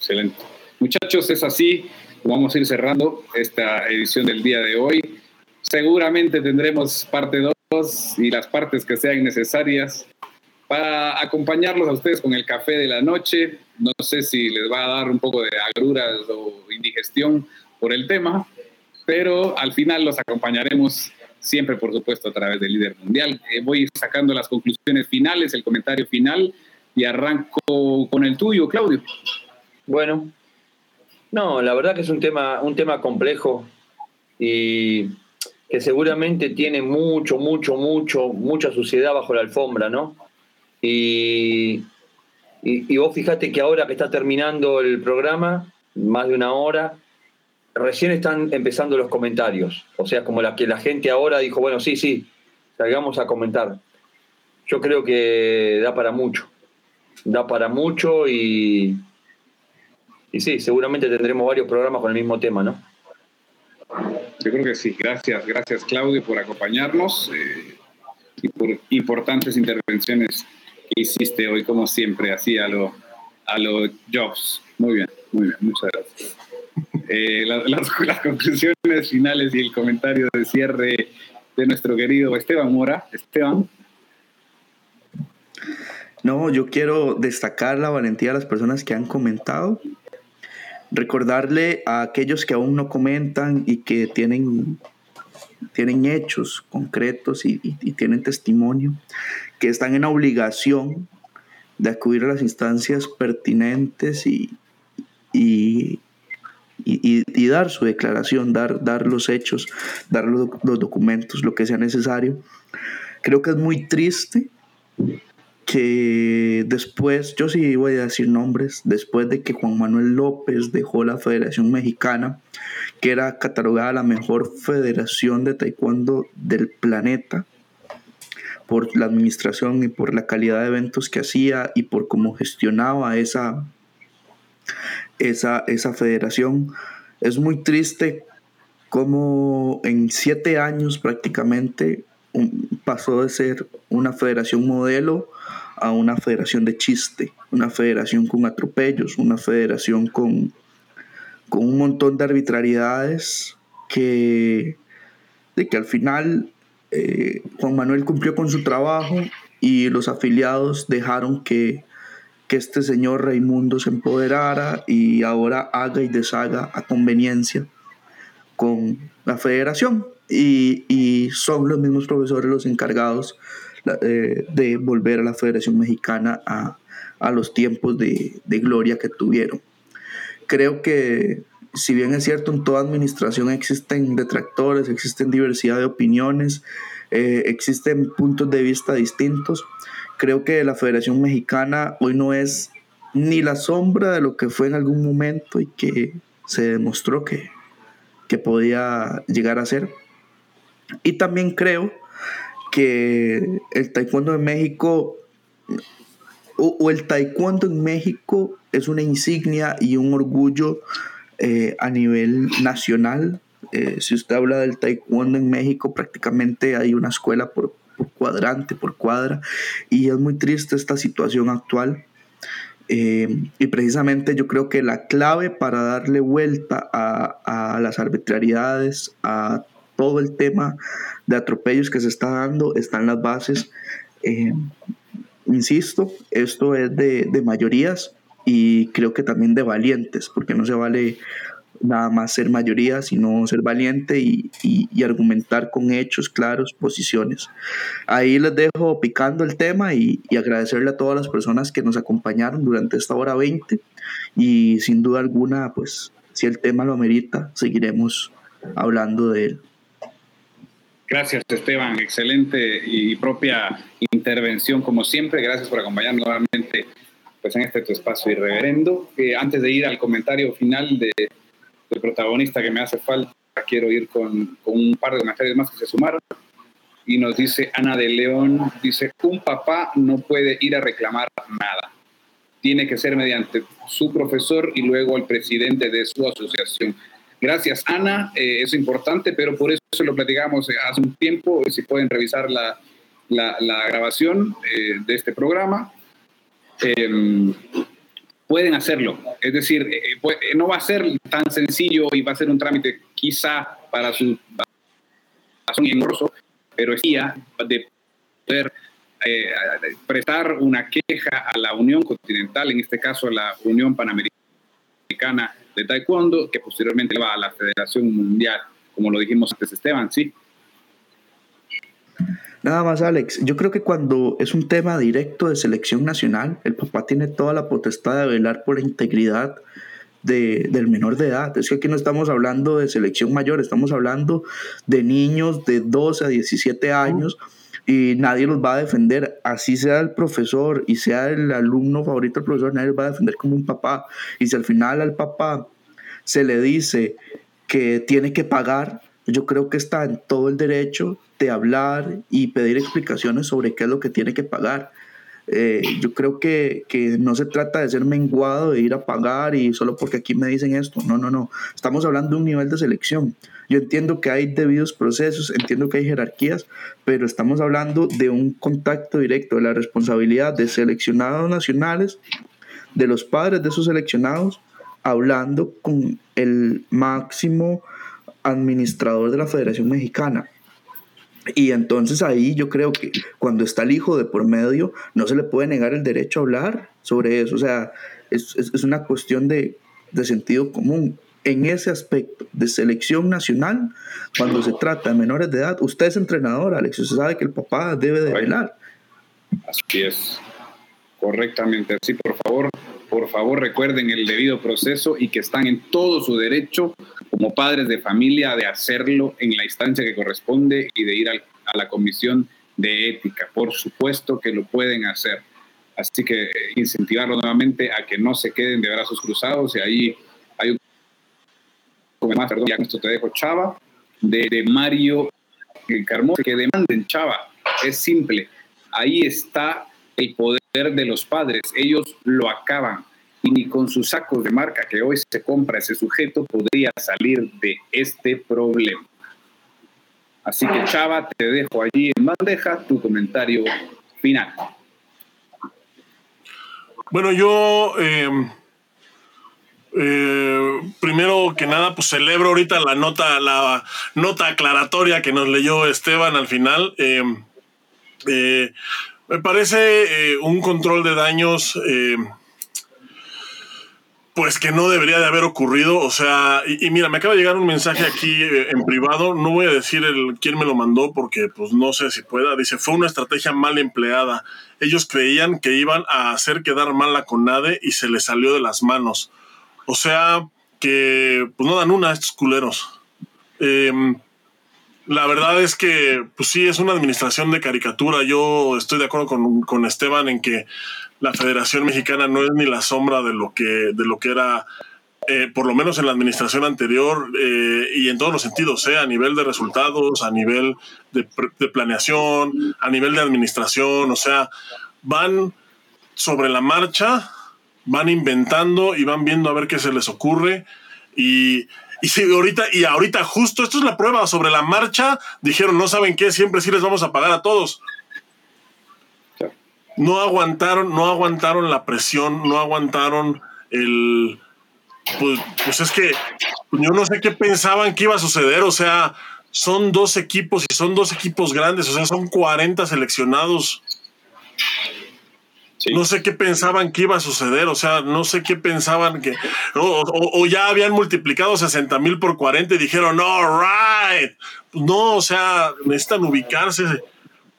Excelente. Muchachos, es así. Vamos a ir cerrando esta edición del día de hoy. Seguramente tendremos parte 2 y las partes que sean necesarias para acompañarlos a ustedes con el café de la noche. No sé si les va a dar un poco de agruras o indigestión por el tema, pero al final los acompañaremos siempre, por supuesto, a través del líder mundial. Eh, voy sacando las conclusiones finales, el comentario final y arranco con el tuyo, Claudio. Bueno, no, la verdad que es un tema, un tema complejo y que seguramente tiene mucho, mucho, mucho, mucha suciedad bajo la alfombra, ¿no? Y, y, vos fíjate que ahora que está terminando el programa, más de una hora, recién están empezando los comentarios. O sea, como la que la gente ahora dijo, bueno, sí, sí, salgamos a comentar. Yo creo que da para mucho. Da para mucho y, y sí, seguramente tendremos varios programas con el mismo tema, ¿no? Yo creo que sí. Gracias, gracias Claudio por acompañarnos eh, y por importantes intervenciones que hiciste hoy, como siempre, así a lo, a los Jobs. Muy bien, muy bien, muchas gracias. Eh, las, conclusiones finales y el comentario de cierre de nuestro querido Esteban Mora. Esteban. No, yo quiero destacar la valentía de las personas que han comentado recordarle a aquellos que aún no comentan y que tienen, tienen hechos concretos y, tienen testimonio, que están en obligación de acudir a las instancias pertinentes y, y, dar su declaración, dar, dar los hechos, dar los, los documentos, lo que sea necesario. Creo que es muy triste que después, yo sí voy a decir nombres, después de que Juan Manuel López dejó la Federación Mexicana, que era catalogada la mejor federación de taekwondo del planeta, por la administración y por la calidad de eventos que hacía y por cómo gestionaba esa, esa, esa federación. Es muy triste cómo en siete años prácticamente pasó de ser una federación modelo a una federación de chiste, una federación con atropellos, una federación con, con un montón de arbitrariedades que, de que al final eh, Juan Manuel cumplió con su trabajo y los afiliados dejaron que, que este señor Raimundo se empoderara y ahora haga y deshaga a conveniencia con la federación. Y, y son los mismos profesores los encargados eh, de volver a la Federación Mexicana a, los tiempos de, gloria que tuvieron. Creo que si bien es cierto, en toda administración existen detractores, existen diversidad de opiniones, eh, existen puntos de vista distintos, creo que la Federación Mexicana hoy no es ni la sombra de lo que fue en algún momento y que se demostró que, que podía llegar a ser. Y también creo que el taekwondo en México o, el taekwondo en México es una insignia y un orgullo eh, a nivel nacional. Eh, si usted habla del taekwondo en México, prácticamente hay una escuela por, cuadrante, por cuadra, y es muy triste esta situación actual. Eh, y precisamente yo creo que la clave para darle vuelta a, a las arbitrariedades, a todo el tema de atropellos que se está dando, están las bases. Eh, insisto, esto es de, mayorías y creo que también de valientes, porque no se vale nada más ser mayoría, sino ser valiente y, argumentar con hechos claros, posiciones. Ahí les dejo picando el tema y, y, agradecerle a todas las personas que nos acompañaron durante esta hora 20 y sin duda alguna, pues si el tema lo amerita, seguiremos hablando de él. Gracias, Esteban. Excelente y propia intervención, como siempre. Gracias por acompañarnos nuevamente pues, en este tu espacio irreverendo. Eh, antes de ir al comentario final de, del protagonista que me hace falta, quiero ir con, con un par de comentarios más que se sumaron. Y nos dice Ana de León, dice, un papá no puede ir a reclamar nada. Tiene que ser mediante su profesor y luego el presidente de su asociación. Gracias, Ana. Eh, es importante, pero por eso lo platicamos hace un tiempo. Si pueden revisar la, grabación eh, de este programa, em, pueden hacerlo. Es decir, eh, no va a ser tan sencillo y va a ser un trámite quizá para su engorroso, pero es día de poder prestar una queja a la Unión Continental, en este caso a la Unión Panamericana de taekwondo, que posteriormente va a la Federación Mundial, como lo dijimos antes, Esteban, ¿sí? Nada más, Alex. Yo creo que cuando es un tema directo de selección nacional, el papá tiene toda la potestad de velar por la integridad del menor de edad. Es que aquí no estamos hablando de selección mayor, estamos hablando de niños de 12 a 17 años y nadie los va a defender, así sea el profesor y sea el alumno favorito del profesor, nadie los va a defender como un papá. Y si al final al papá se le dice que tiene que pagar, yo creo que está en todo el derecho de hablar y pedir explicaciones sobre qué es lo que tiene que pagar. Eh, yo creo que, que, no se trata de ser menguado, de ir a pagar y solo porque aquí me dicen esto. No, no, no. Estamos hablando de un nivel de selección. Yo entiendo que hay debidos procesos, entiendo que hay jerarquías, pero estamos hablando de un contacto directo, de la responsabilidad de seleccionados nacionales, de los padres de esos seleccionados, hablando con el máximo administrador de la Federación Mexicana. Y entonces ahí yo creo que cuando está el hijo de por medio, no se le puede negar el derecho a hablar sobre eso. O sea, es, es, una cuestión de, de, sentido común. En ese aspecto de selección nacional, cuando se trata de menores de edad, usted es entrenador, Alex, usted sabe que el papá debe de velar. Así es, correctamente. Sí, por favor, por favor recuerden el debido proceso y que están en todo su derecho como padres de familia de hacerlo en la instancia que corresponde y de ir a la comisión de ética. Por supuesto que lo pueden hacer. Así que eh, incentivarlo nuevamente a que no se queden de brazos cruzados y ahí hay un más, perdón, ya esto te dejo Chava, de, de Mario Carmona, que demanden Chava. Es simple. Ahí está el poder de los padres. Ellos lo acaban y ni con sus sacos de marca que hoy se compra ese sujeto podría salir de este problema. Así que Chava, te dejo allí en bandeja tu comentario final. Bueno, yo em, eh, primero que nada, pues celebro ahorita la nota, la nota aclaratoria que nos leyó Esteban al final. Em, eh, me parece eh, un control de daños pues que no debería de haber ocurrido. O sea, y, mira, me acaba de llegar un mensaje aquí eh, en privado. No voy a decir el, quién me lo mandó porque pues no sé si pueda. Dice, fue una estrategia mal empleada. Ellos creían que iban a hacer quedar mal la CONADE y se les salió de las manos. O sea, que pues no dan una a estos culeros. Em, la verdad es que, pues sí, es una administración de caricatura. Yo estoy de acuerdo con, con Esteban en que la Federación Mexicana no es ni la sombra de lo que, de lo que era, eh, por lo menos en la administración anterior eh, y en todos los sentidos, eh, a nivel de resultados, a nivel de, planeación, a nivel de administración, o sea, van sobre la marcha, van inventando y van viendo a ver qué se les ocurre y y si ahorita, y ahorita justo, esto es la prueba, sobre la marcha, dijeron, no saben qué, siempre sí les vamos a pagar a todos no aguantaron, no aguantaron la presión, no aguantaron el. Pues, pues, es que yo no sé qué pensaban que iba a suceder, o sea, son dos equipos y son dos equipos grandes, o sea, son 40 seleccionados. No sé qué pensaban que iba a suceder, o sea, no sé qué pensaban que. O, ya habían multiplicado 60 mil por 40 y dijeron, no, right. no, o sea, necesitan ubicarse,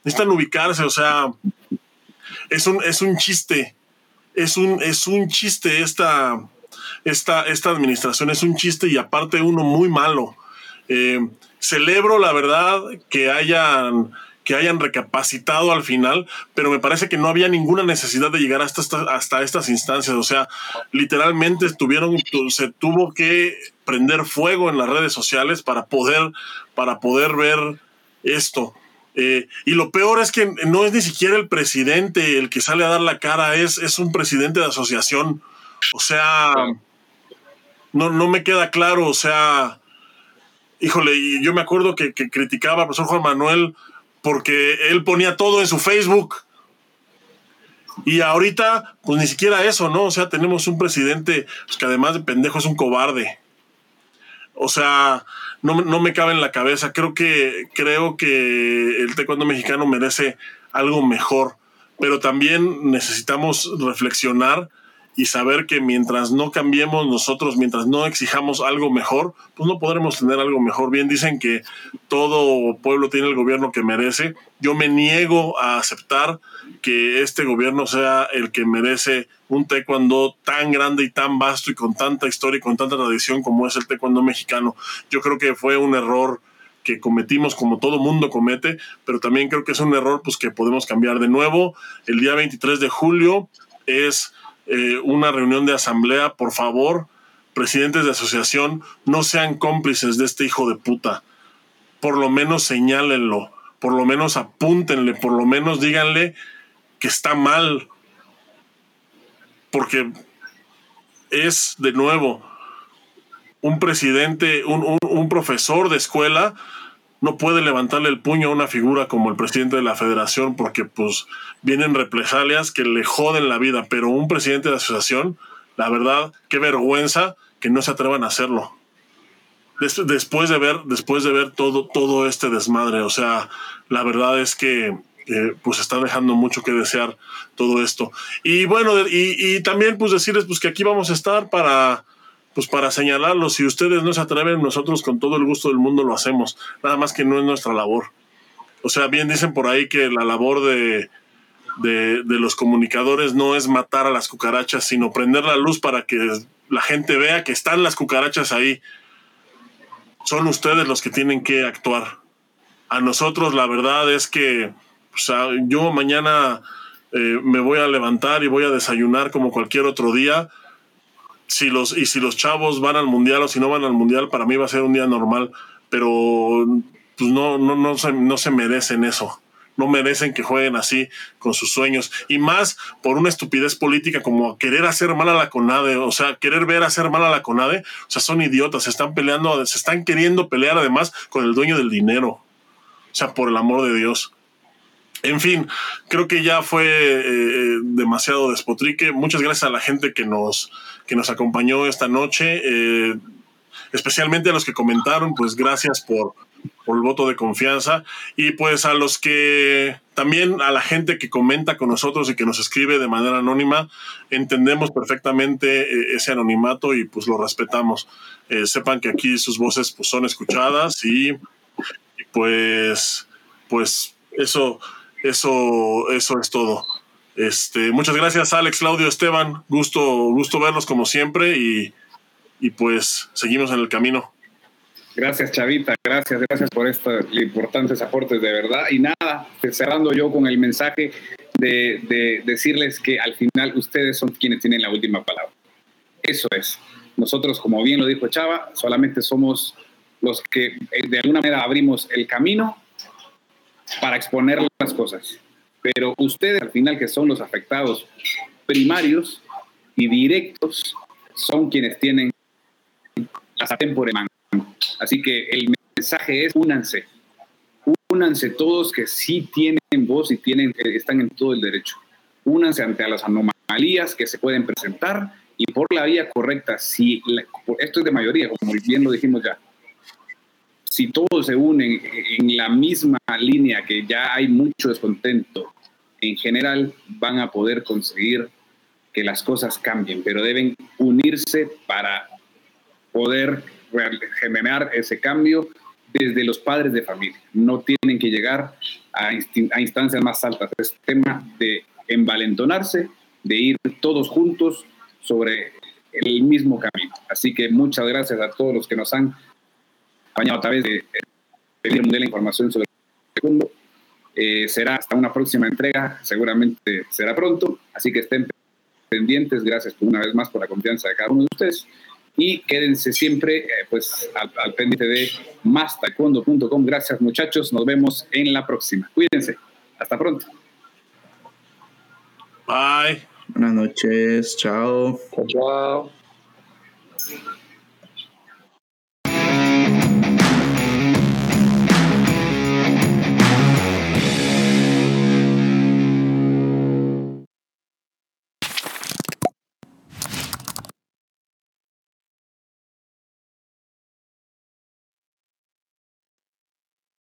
necesitan ubicarse, o sea, es un, es un chiste. Es un, es un chiste esta, esta, esta administración, es un chiste y aparte uno muy malo. Eh, celebro la verdad que hayan que hayan recapacitado al final, pero me parece que no había ninguna necesidad de llegar hasta, hasta estas instancias. O sea, literalmente tuvieron, se tuvo que prender fuego en las redes sociales para poder, para poder ver esto. Eh, y lo peor es que no es ni siquiera el presidente el que sale a dar la cara, es, es un presidente de asociación. O sea, no, no me queda claro, o sea, híjole, yo me acuerdo que, criticaba al profesor Juan Manuel porque él ponía todo en su Facebook. Y ahorita, pues ni siquiera eso, ¿no? O sea, tenemos un presidente pues, que además de pendejo es un cobarde. O sea, no, no, me cabe en la cabeza. Creo que, creo que el taekwondo mexicano merece algo mejor, pero también necesitamos reflexionar y saber que mientras no cambiemos nosotros, mientras no exijamos algo mejor, pues no podremos tener algo mejor. Bien dicen que todo pueblo tiene el gobierno que merece. Yo me niego a aceptar que este gobierno sea el que merece un taekwondo tan grande y tan vasto y con tanta historia y con tanta tradición como es el taekwondo mexicano. Yo creo que fue un error que cometimos como todo mundo comete, pero también creo que es un error pues que podemos cambiar de nuevo. El día 23 de julio es eh, una reunión de asamblea, por favor, presidentes de asociación, no sean cómplices de este hijo de puta. Por lo menos señálenlo, por lo menos apúntenle, por lo menos díganle que está mal, porque es de nuevo un presidente, un, un, profesor de escuela no puede levantarle el puño a una figura como el presidente de la federación porque pues vienen represalias que le joden la vida, pero un presidente de asociación, la verdad, qué vergüenza que no se atrevan a hacerlo. después de ver, después de ver todo, todo este desmadre, o sea, la verdad es que eh, pues está dejando mucho que desear todo esto. Y bueno, y, y también pues decirles pues que aquí vamos a estar para pues para señalarlo. Si ustedes no se atreven, nosotros con todo el gusto del mundo lo hacemos. Nada más que no es nuestra labor. O sea, bien dicen por ahí que la labor de, de, los comunicadores no es matar a las cucarachas, sino prender la luz para que la gente vea que están las cucarachas ahí. Son ustedes los que tienen que actuar. A nosotros la verdad es que yo mañana eh, me voy a levantar y voy a desayunar como cualquier otro día si los, y si los chavos van al mundial o si no van al mundial, para mí va a ser un día normal, pero pues no, no, no, se, no se merecen eso. No merecen que jueguen así con sus sueños. Y más por una estupidez política como querer hacer mal a la CONADE, o sea, querer ver hacer mal a la CONADE. O sea, son idiotas, se están peleando, se están queriendo pelear además con el dueño del dinero. O sea, por el amor de Dios. En fin, creo que ya fue eh, eh, demasiado despotrique. Muchas gracias a la gente que nos, que nos acompañó esta noche, eh, especialmente a los que comentaron, pues gracias por, por el voto de confianza y pues a los que también a la gente que comenta con nosotros y que nos escribe de manera anónima, entendemos perfectamente ese anonimato y pues lo respetamos. sepan que aquí sus voces pues son escuchadas y, y pues pues eso eso, eso es todo. Este, muchas gracias, Alex, Claudio, Esteban. Gusto, gusto verlos como siempre y, y pues seguimos en el camino. Gracias, Chavita. Gracias, gracias por estos importantes aportes de verdad. Y nada, cerrando yo con el mensaje de, de, decirles que al final ustedes son quienes tienen la última palabra. Eso es. Nosotros, como bien lo dijo Chava, solamente somos los que eh, de alguna manera abrimos el camino para exponer las cosas. Pero ustedes al final que son los afectados primarios y directos son quienes tienen la sartén. Así que el mensaje es únanse, únanse todos que sí tienen voz y tienen, están en todo el derecho. Únanse ante las anomalías que se pueden presentar y por la vía correcta, si esto es de mayoría, como bien lo dijimos ya, si todos se unen en la misma línea que ya hay mucho descontento, en general van a poder conseguir que las cosas cambien, pero deben unirse para poder generar ese cambio desde los padres de familia. No tienen que llegar a, instancias más altas. Es tema de envalentonarse, de ir todos juntos sobre el mismo camino. Así que muchas gracias a todos los que nos han acompañado a través de pedir de la información sobre el segundo. Eh, será hasta una próxima entrega, seguramente será pronto, así que estén pendientes, gracias por una vez más por la confianza de cada uno de ustedes y quédense siempre eh, pues al, pendiente de mastaekwondo.com. Gracias muchachos, nos vemos en la próxima. Cuídense, hasta pronto. Bye. Buenas noches, chao. Chao. chao.